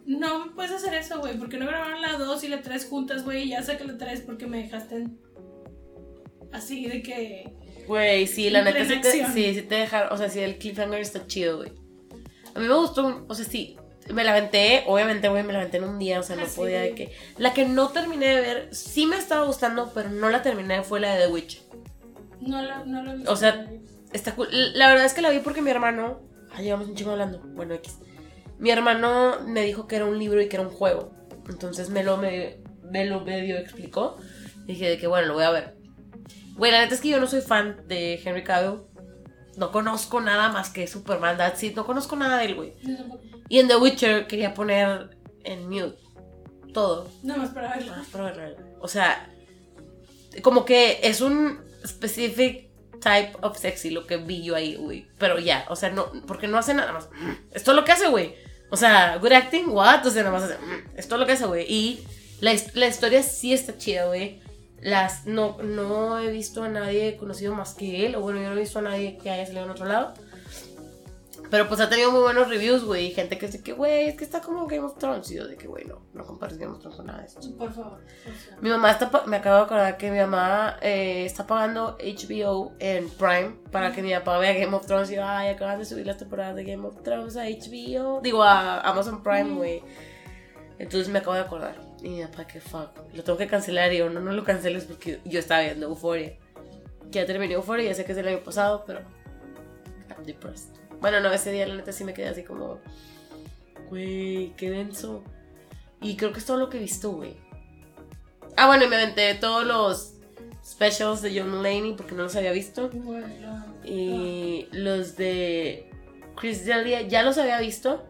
no me puedes hacer eso, güey. Porque no grabaron la 2 y la 3 juntas, güey. Y ya saca la 3 porque me dejaste en- así de que. Güey, sí, la neta sí te, sí, sí te dejaron, o sea, sí, el cliffhanger está chido, güey. A mí me gustó, o sea, sí, me la aventé, obviamente, güey, me la aventé en un día, o sea, no Ah, sí, podía de güey. que... La que no terminé de ver, sí me estaba gustando, pero no la terminé, fue la de The Witch. No lo, no he visto. O sea, Está cool. La verdad es que la vi porque mi hermano... Ah, llevamos un chingo hablando, bueno, X. Mi hermano me dijo que era un libro y que era un juego. Entonces me lo, me, me lo medio explicó. Y dije de que, bueno, lo voy a ver. Güey, la neta es que yo no soy fan de Henry Cavill. No conozco nada más que Superman, that's it. No conozco nada de él, güey. Y en The Witcher quería poner en mute todo. Nada más para verlo. Ah, pero verlo. O sea, como que es un specific type of sexy lo que vi yo ahí, güey. Pero ya, o sea, no, porque no hace nada más. Es todo lo que hace, güey. O sea, good acting, what? O sea, nada más hace. Es todo lo que hace, güey. Y la, la historia sí está chida, güey. Las, no, no he visto a nadie conocido más que él. O bueno, yo no he visto a nadie que haya salido en otro lado. Pero pues ha tenido muy buenos reviews, güey. Gente que dice que, güey, es que está como Game of Thrones. Y yo de que, güey, no, no compares Game of Thrones con nada de esto. Por favor. Mi mamá está, me acabo de acordar que mi mamá eh, está pagando HBO en Prime para que mi papá vea Game of Thrones y yo, ay, acaban de subir las temporadas de Game of Thrones a HBO, digo a Amazon Prime, güey. Entonces me acabo de acordar. Y mi papá, que fuck, lo tengo que cancelar y yo, no, no lo canceles porque yo estaba viendo Euphoria. Que ya terminé Euphoria, ya sé que es del año pasado, pero I'm depressed. Bueno, no, ese día la neta sí me quedé así como, güey, qué denso. Y creo que es todo lo que he visto, güey. Ah, bueno, y me aventé todos los specials de John Mulaney porque no los había visto. Bueno. Y los de Chris Delia ya los había visto.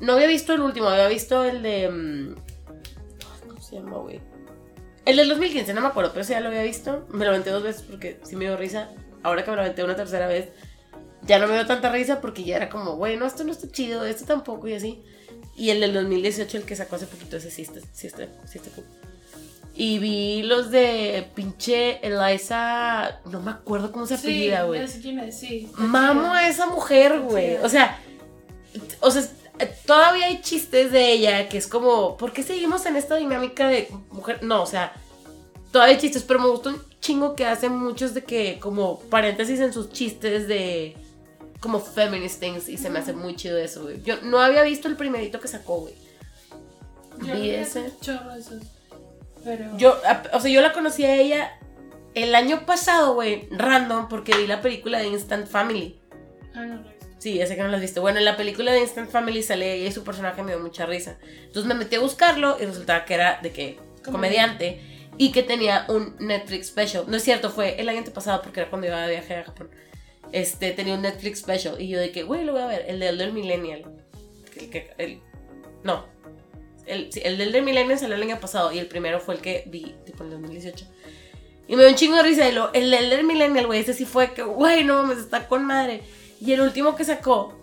No había visto el último, había visto el de. mm, El del 2015, no me acuerdo, pero ese ya lo había visto. Me lo aventé dos veces porque sí me dio risa. Ahora que me lo aventé una tercera vez, ya no me dio tanta risa porque ya era como, bueno, esto no está chido, esto tampoco y así. Y el del 2018, el que sacó hace poquito, ese sí está, sí está, sí está cool. Y vi los de pinche Eliza, no me acuerdo cómo se apellida, güey. sí. Mamo a esa mujer, güey. O sea, o sea, todavía hay chistes de ella que es como, ¿por qué seguimos en esta dinámica de mujer? No, o sea, todavía hay chistes, pero me gusta un chingo que hacen muchos de que, como paréntesis en sus chistes de, como feminist things, y se me hace muy chido eso, güey. Yo no había visto el primerito que sacó, güey. Yo Vi ese. esos. Pero. Yo, o sea, yo la conocí a ella el año pasado, güey, random, porque vi la película de Instant Family. Ah, no visto. Sí, ese que no lo has visto. Bueno, en la película de Instant Family sale ella y su personaje me dio mucha risa. Entonces me metí a buscarlo y resultaba que era de que comediante y que tenía un Netflix special. No es cierto, fue el año pasado porque era cuando iba de viaje a Japón. Este, tenía un Netflix special y yo de que, güey, lo voy a ver, el del del Millennial. El que, el, no, el, sí, el del del Millennial salió el año pasado y el primero fue el que vi, tipo en el 2018. Y me dio un chingo de risa y lo, el del del Millennial, güey, ese sí fue que, güey, no mames, está con madre. Y el último que sacó,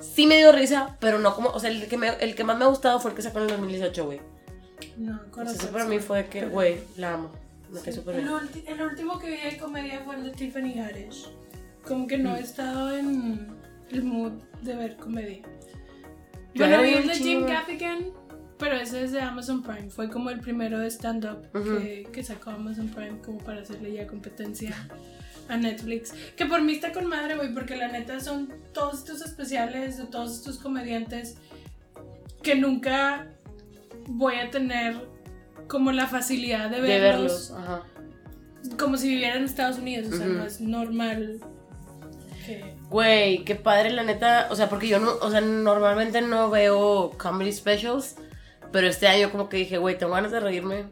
sí me dio risa, pero no como, o sea, el que, me- el que más me ha gustado fue el que sacó en el 2018, güey. No, O conozco. sea, eso para mí fue que, güey, la amo. Me Sí. súper El, el último que vi de comedia fue el de Tiffany Haddish. Como que no Mm. he estado en el mood de ver comedia. Yo Bueno, vi el de Jim. Gaffigan, pero ese es de Amazon Prime. Fue como el primero de stand-up Ujú. que, que sacó Amazon Prime como para hacerle ya competencia a Netflix. Que por mí está con madre, güey, porque la neta son todos estos especiales de todos estos comediantes que nunca voy a tener como la facilidad de De verlos, ajá. como si viviera en Estados Unidos, o sea, no es normal que... Güey, qué padre, la neta. O sea, porque yo no, o sea, normalmente no veo comedy specials. Pero este año como que dije, güey, tengo ganas de reírme.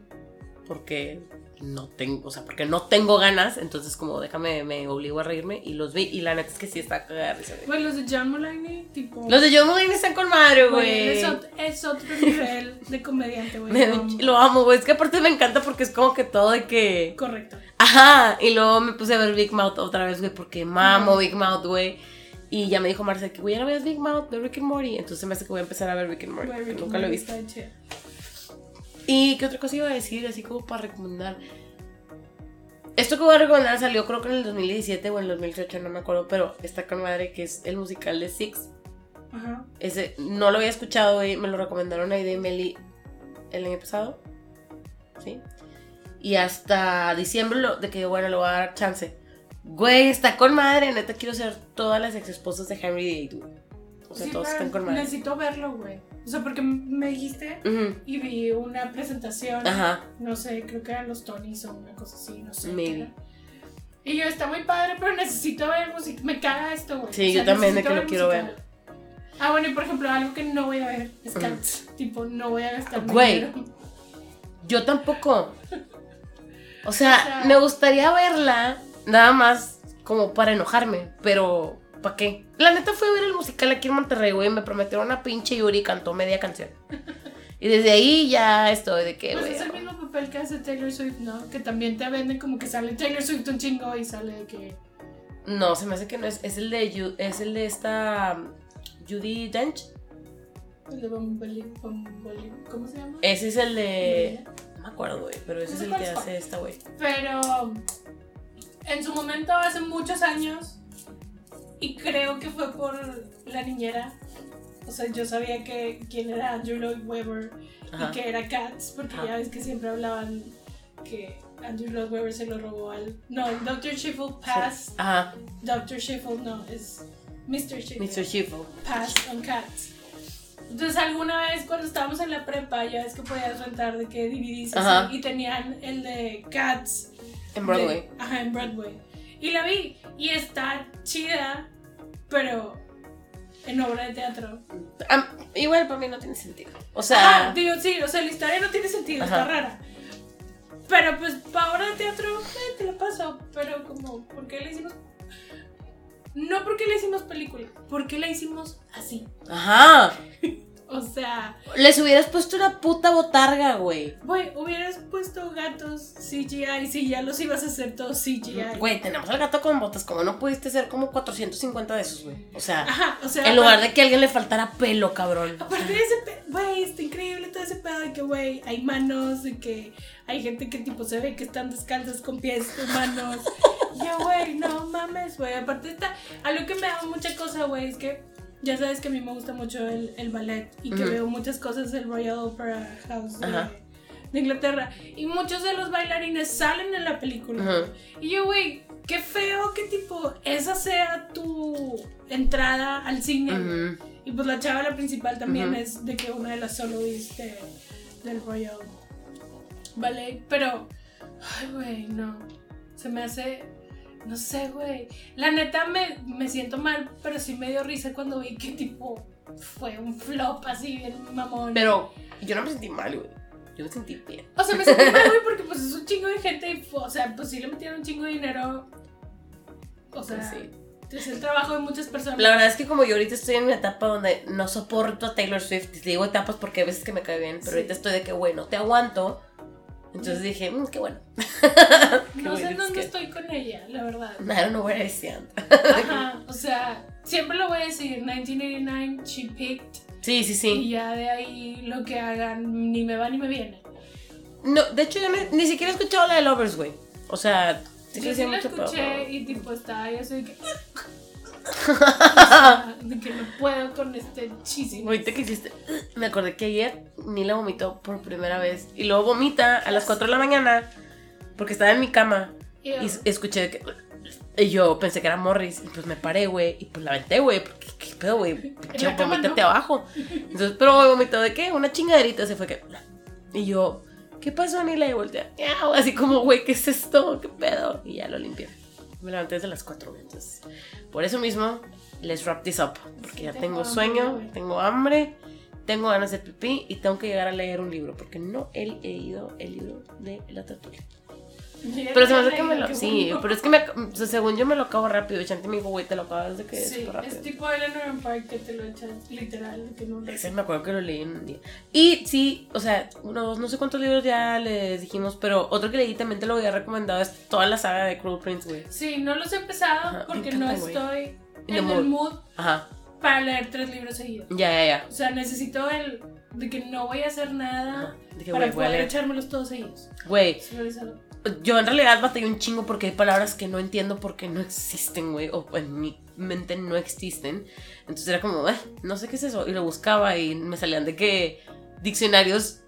Porque no tengo, o sea, porque no tengo ganas. Entonces, como déjame, me obligo a reírme. Y los vi. Y la neta es que sí está cagada de risa, güey. Los de John Mulaney, tipo... Los de John Mulaney están con madre, güey, es, ot- es otro nivel de comediante, güey. Lo amo. güey. Es que aparte me encanta porque es como que todo de que. Correcto. Ajá. Y luego me puse a ver Big Mouth otra vez, güey, porque mamo Ujú. Big Mouth, güey. Y ya me dijo Marcia que, güey, ya no veas Big Mouth, ve Rick and Morty. Entonces me hace que voy a empezar a ver Rick and Morty, and nunca lo he visto. ¿Y qué otra cosa iba a decir? Así como para recomendar. Esto que voy a recomendar salió creo que en el 2017 o en el 2018, no me acuerdo, pero está con madre que es el musical de Six. Ajá. Ese no lo había escuchado, güey, me lo recomendaron ahí de Meli el año pasado. ¿Sí? Y hasta diciembre lo- de que, bueno, le voy a dar chance. Güey, está con madre. Neta, quiero ser todas las ex esposas de Henry güey. O sea, Sí, todos están con madre. Necesito verlo, güey. O sea, porque me dijiste y vi una presentación. Ajá. No sé, creo que eran los Tonys o una cosa así, no sé. Maybe. Y yo, está muy padre, pero necesito ver música. Me caga esto, güey. Sí, yo también necesito que lo quiero música. Ah, bueno, y por ejemplo, algo que no voy a ver es. Cats. Tipo, no voy a gastar Güey. dinero. Yo tampoco. O sea, O sea- me gustaría verla nada más como para enojarme, pero ¿para qué? La neta fue a ver el musical aquí en Monterrey, güey, me prometieron una pinche Yuri y cantó media canción. Y desde ahí ya estoy de que, Pues güey. es el mismo papel que hace Taylor Swift, ¿no? Que también te venden como que sale Taylor Swift un chingo y sale de que. No, se me hace que no es, es el de Yu- es el de esta um, Judy Dench. El de Bumblebee, ¿Cómo se llama? Ese es el de no me acuerdo, güey, pero ese No es el que hace esta güey. Pero en su momento, hace muchos años, y creo que fue por la niñera. O sea, yo sabía que quién era Andrew Lloyd Webber Ajá. y que era Cats, porque Ajá. ya ves que siempre hablaban que Andrew Lloyd Webber se lo robó al. No, Dr. Schiffel passed. Ajá, Dr. Schiffel no, es Mr. Schiffel. Mr. Schiffel. Passed on Cats. Entonces alguna vez cuando estábamos en la prepa ya es que podías rentar de que DVDs así, y tenían el de Cats En Broadway. de- ajá, en Broadway. Y la vi y está chida, pero en obra de teatro. Igual para mí no tiene sentido. O sea, Ah, digo, sí, o sea, la historia no tiene sentido, Ajá. está rara. Pero pues para obra de teatro, eh, te la paso. Pero como, ¿por qué la hicimos? No porque la hicimos película, porque la hicimos así. ajá. O sea, Les hubieras puesto una puta botarga, güey. güey, hubieras puesto gatos CGI si ya los ibas a hacer todos CGI. Güey, tenemos al gato con botas. Como no pudiste hacer como 450 de esos, güey. O sea, Ajá, o sea, en lugar de que a alguien le faltara pelo, cabrón. Aparte de ese güey, está increíble todo ese pedo de que, güey, hay manos, de que hay gente que tipo se ve que están descalzas con pies humanos. Yo, güey, no mames, güey. Aparte está, algo que me da mucha cosa, güey, es que ya sabes que a mí me gusta mucho el, el ballet y que veo muchas cosas del Royal Opera House de, Inglaterra. Y muchos de los bailarines salen en la película. Y yo, güey, qué feo que tipo esa sea tu entrada al cine. Y pues la chava, la principal también es de que una de las soloists de- del Royal Ballet. Pero, ay, güey, no. Se me hace, no sé, güey. La neta me, me siento mal, pero sí me dio risa cuando vi que tipo fue un flop así bien mamón. Pero yo no me sentí mal, güey. Yo me sentí bien. O sea, me sentí mal, güey, porque pues es un chingo de gente y, o sea, pues sí le metieron un chingo de dinero. O sea, Sí. es el trabajo de muchas personas. La verdad es que como yo ahorita estoy en una etapa donde no soporto a Taylor Swift, te digo etapas porque hay veces que me cae bien, pero Sí. ahorita estoy de que, güey, no te aguanto. Entonces dije, mmm, qué bueno. no sé dónde que- estoy con ella, la verdad. I don't know where I stand. Ajá, o sea, siempre lo voy a decir, 1989, she picked, Sí, sí, y sí. ya de ahí lo que hagan ni me va ni me viene. No, de hecho yo ni, ni siquiera he escuchado la de Lovers, güey. O sea, sí Yo sí la escuché y tipo estaba yo así de que... sea, de que no puedo con este chisme. Ahorita que hiciste, me acordé que ayer Nila vomitó por primera vez. Y luego vomita a las 4 de la mañana porque estaba en mi cama. Y escuché que. Y yo pensé que era Morris. Y pues me paré, güey. Y pues la aventé, güey. Porque, ¿Qué pedo, güey? Vomítate ¿no? abajo. Entonces, pero me vomitó de qué? Una chingaderita. Se fue que. Y yo, ¿qué pasó, Nila? Y volteé. "Miau", Así como, güey, ¿qué es esto? ¿Qué pedo? Y ya lo limpié. Me levanté desde las 4, güey. Entonces, por eso mismo, let's wrap this up. Porque Sí, ya tengo tengo hambre, sueño, güey. tengo hambre, tengo ganas de pipí y tengo que llegar a leer un libro. Porque no he leído el libro de la tortuga. Pero se me hace que me lo. Sí, pero es que me, o sea, según yo me lo acabo rápido. Chanti me dijo, güey, te lo acabas de que es Sí, súper rápido. es tipo Eleanor Park que te lo echas literal, que no Ese me acuerdo que lo leí en un día. Y sí, o sea, unos, no sé cuántos libros ya les dijimos, pero otro que leí también te lo había recomendado es toda la saga de Cruel Prince, güey. Sí, no los he empezado Ajá, porque no estoy en el mood. mood Ajá, para leer tres libros seguidos. ya, ya, ya. O sea, necesito el de que no voy a hacer nada Ajá. Para a poder echármelos todos seguidos. Güey. Yo en realidad batallé un chingo porque hay palabras que no entiendo porque no existen, güey, o en mi mente no existen. Entonces era como, eh, no sé qué es eso. Y lo buscaba y me salían de que diccionarios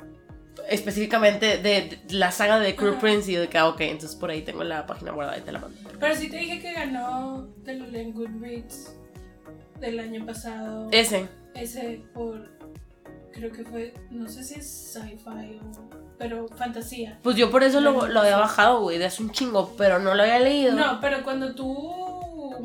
específicamente de, de la saga de Crew. Prince y de que, ah, ok, entonces por ahí tengo la página guardada y te la mando. Pero sí te dije que ganó del en Goodreads del año pasado. Ese. Ese por. Creo que fue. No sé si es sci-fi o. Pero fantasía. Pues yo por eso lo, lo había bajado, güey, de hace un chingo, pero no lo había leído. No, pero cuando tú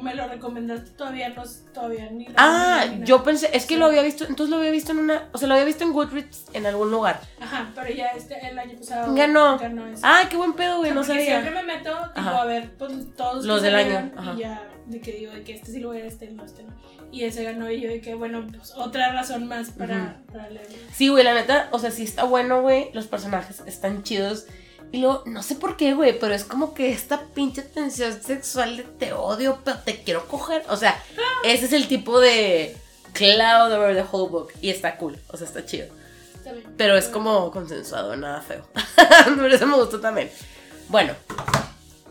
me lo recomendaste todavía no. Todavía ni lo Ah, ni yo pensé, es que Sí. lo había visto, entonces lo había visto en una, o sea, lo había visto en Goodreads en algún lugar. Ajá, pero ya este, el año pasado. Ganó. Ganó ese. Ay, qué buen pedo, O güey, sea, no porque siempre sabía. me meto, digo, Ajá. a ver, pues todos Los del año, ajá. Y ya, de que digo, de que este sí lo voy a este no, este no. Y ese ganó, y yo de que, bueno, pues otra razón más para, para leerlo. Sí, güey, la neta, o sea, sí está bueno, güey, los personajes están chidos. Y luego, no sé por qué, güey, pero es como que esta pinche tensión sexual de te odio, pero te quiero coger. O sea, ese es el tipo de cloud over the whole book. Y está cool, o sea, está chido. Está bien. Pero es como consensuado, nada feo. Por eso me gustó también. Bueno,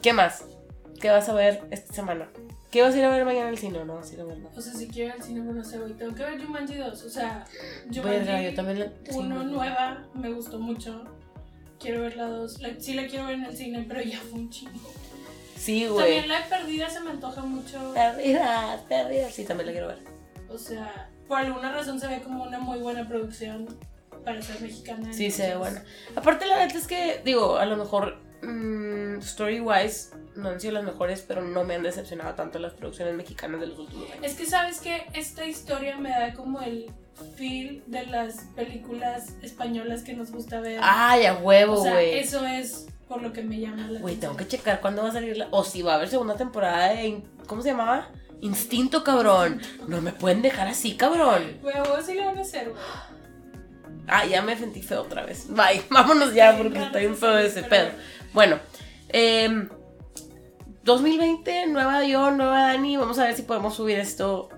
¿qué más? ¿Qué vas a ver esta semana? ¿Qué vas a ir a ver mañana al cine o no vas a ir a verlo? O sea, si quiero ir al cine, no sé, güey, tengo que ver Jumanji 2. O sea, Verga, Jumanji yo también la- uno no. nueva, me gustó mucho. Quiero ver la 2. La- sí la quiero ver en el cine, pero ya fue un chingo. Sí, güey. También la Perdida se me antoja mucho. Perdida, perdida. Sí, también la quiero ver. O sea, por alguna razón se ve como una muy buena producción para ser mexicana. Sí, se ve buena. Aparte, la neta es que, digo, a lo mejor mm, story-wise no han sido las mejores, pero no me han decepcionado tanto las producciones mexicanas de los últimos años. Es que sabes que esta historia me da como el feel de las películas españolas que nos gusta ver. Ay, a huevo, o sea, güey. eso es por lo que me llama la Güey, tengo atención. que checar cuándo va a salir la. O si va a haber segunda temporada de. ¿Cómo se llamaba? Instinto, cabrón. No me pueden dejar así, cabrón. Güey, vos sí le van a hacer, güey. Ah, ya me sentí feo otra vez. Bye, vámonos ya porque está bien feo ese pedo. Bueno, em, 2020, nueva yo, nueva Dani. Vamos a ver si podemos subir esto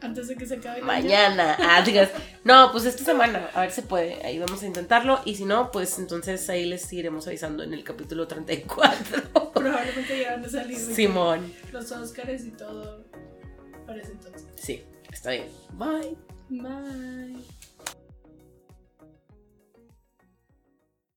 Antes de que se acabe mañana. Ah, digas, no, pues esta semana, a ver si puede. Ahí vamos a intentarlo. Y si no, pues entonces ahí les iremos avisando en el capítulo 34. Probablemente ya van a salir Simón. los Oscars y todo para ese entonces. Sí, está bien. Bye. Bye.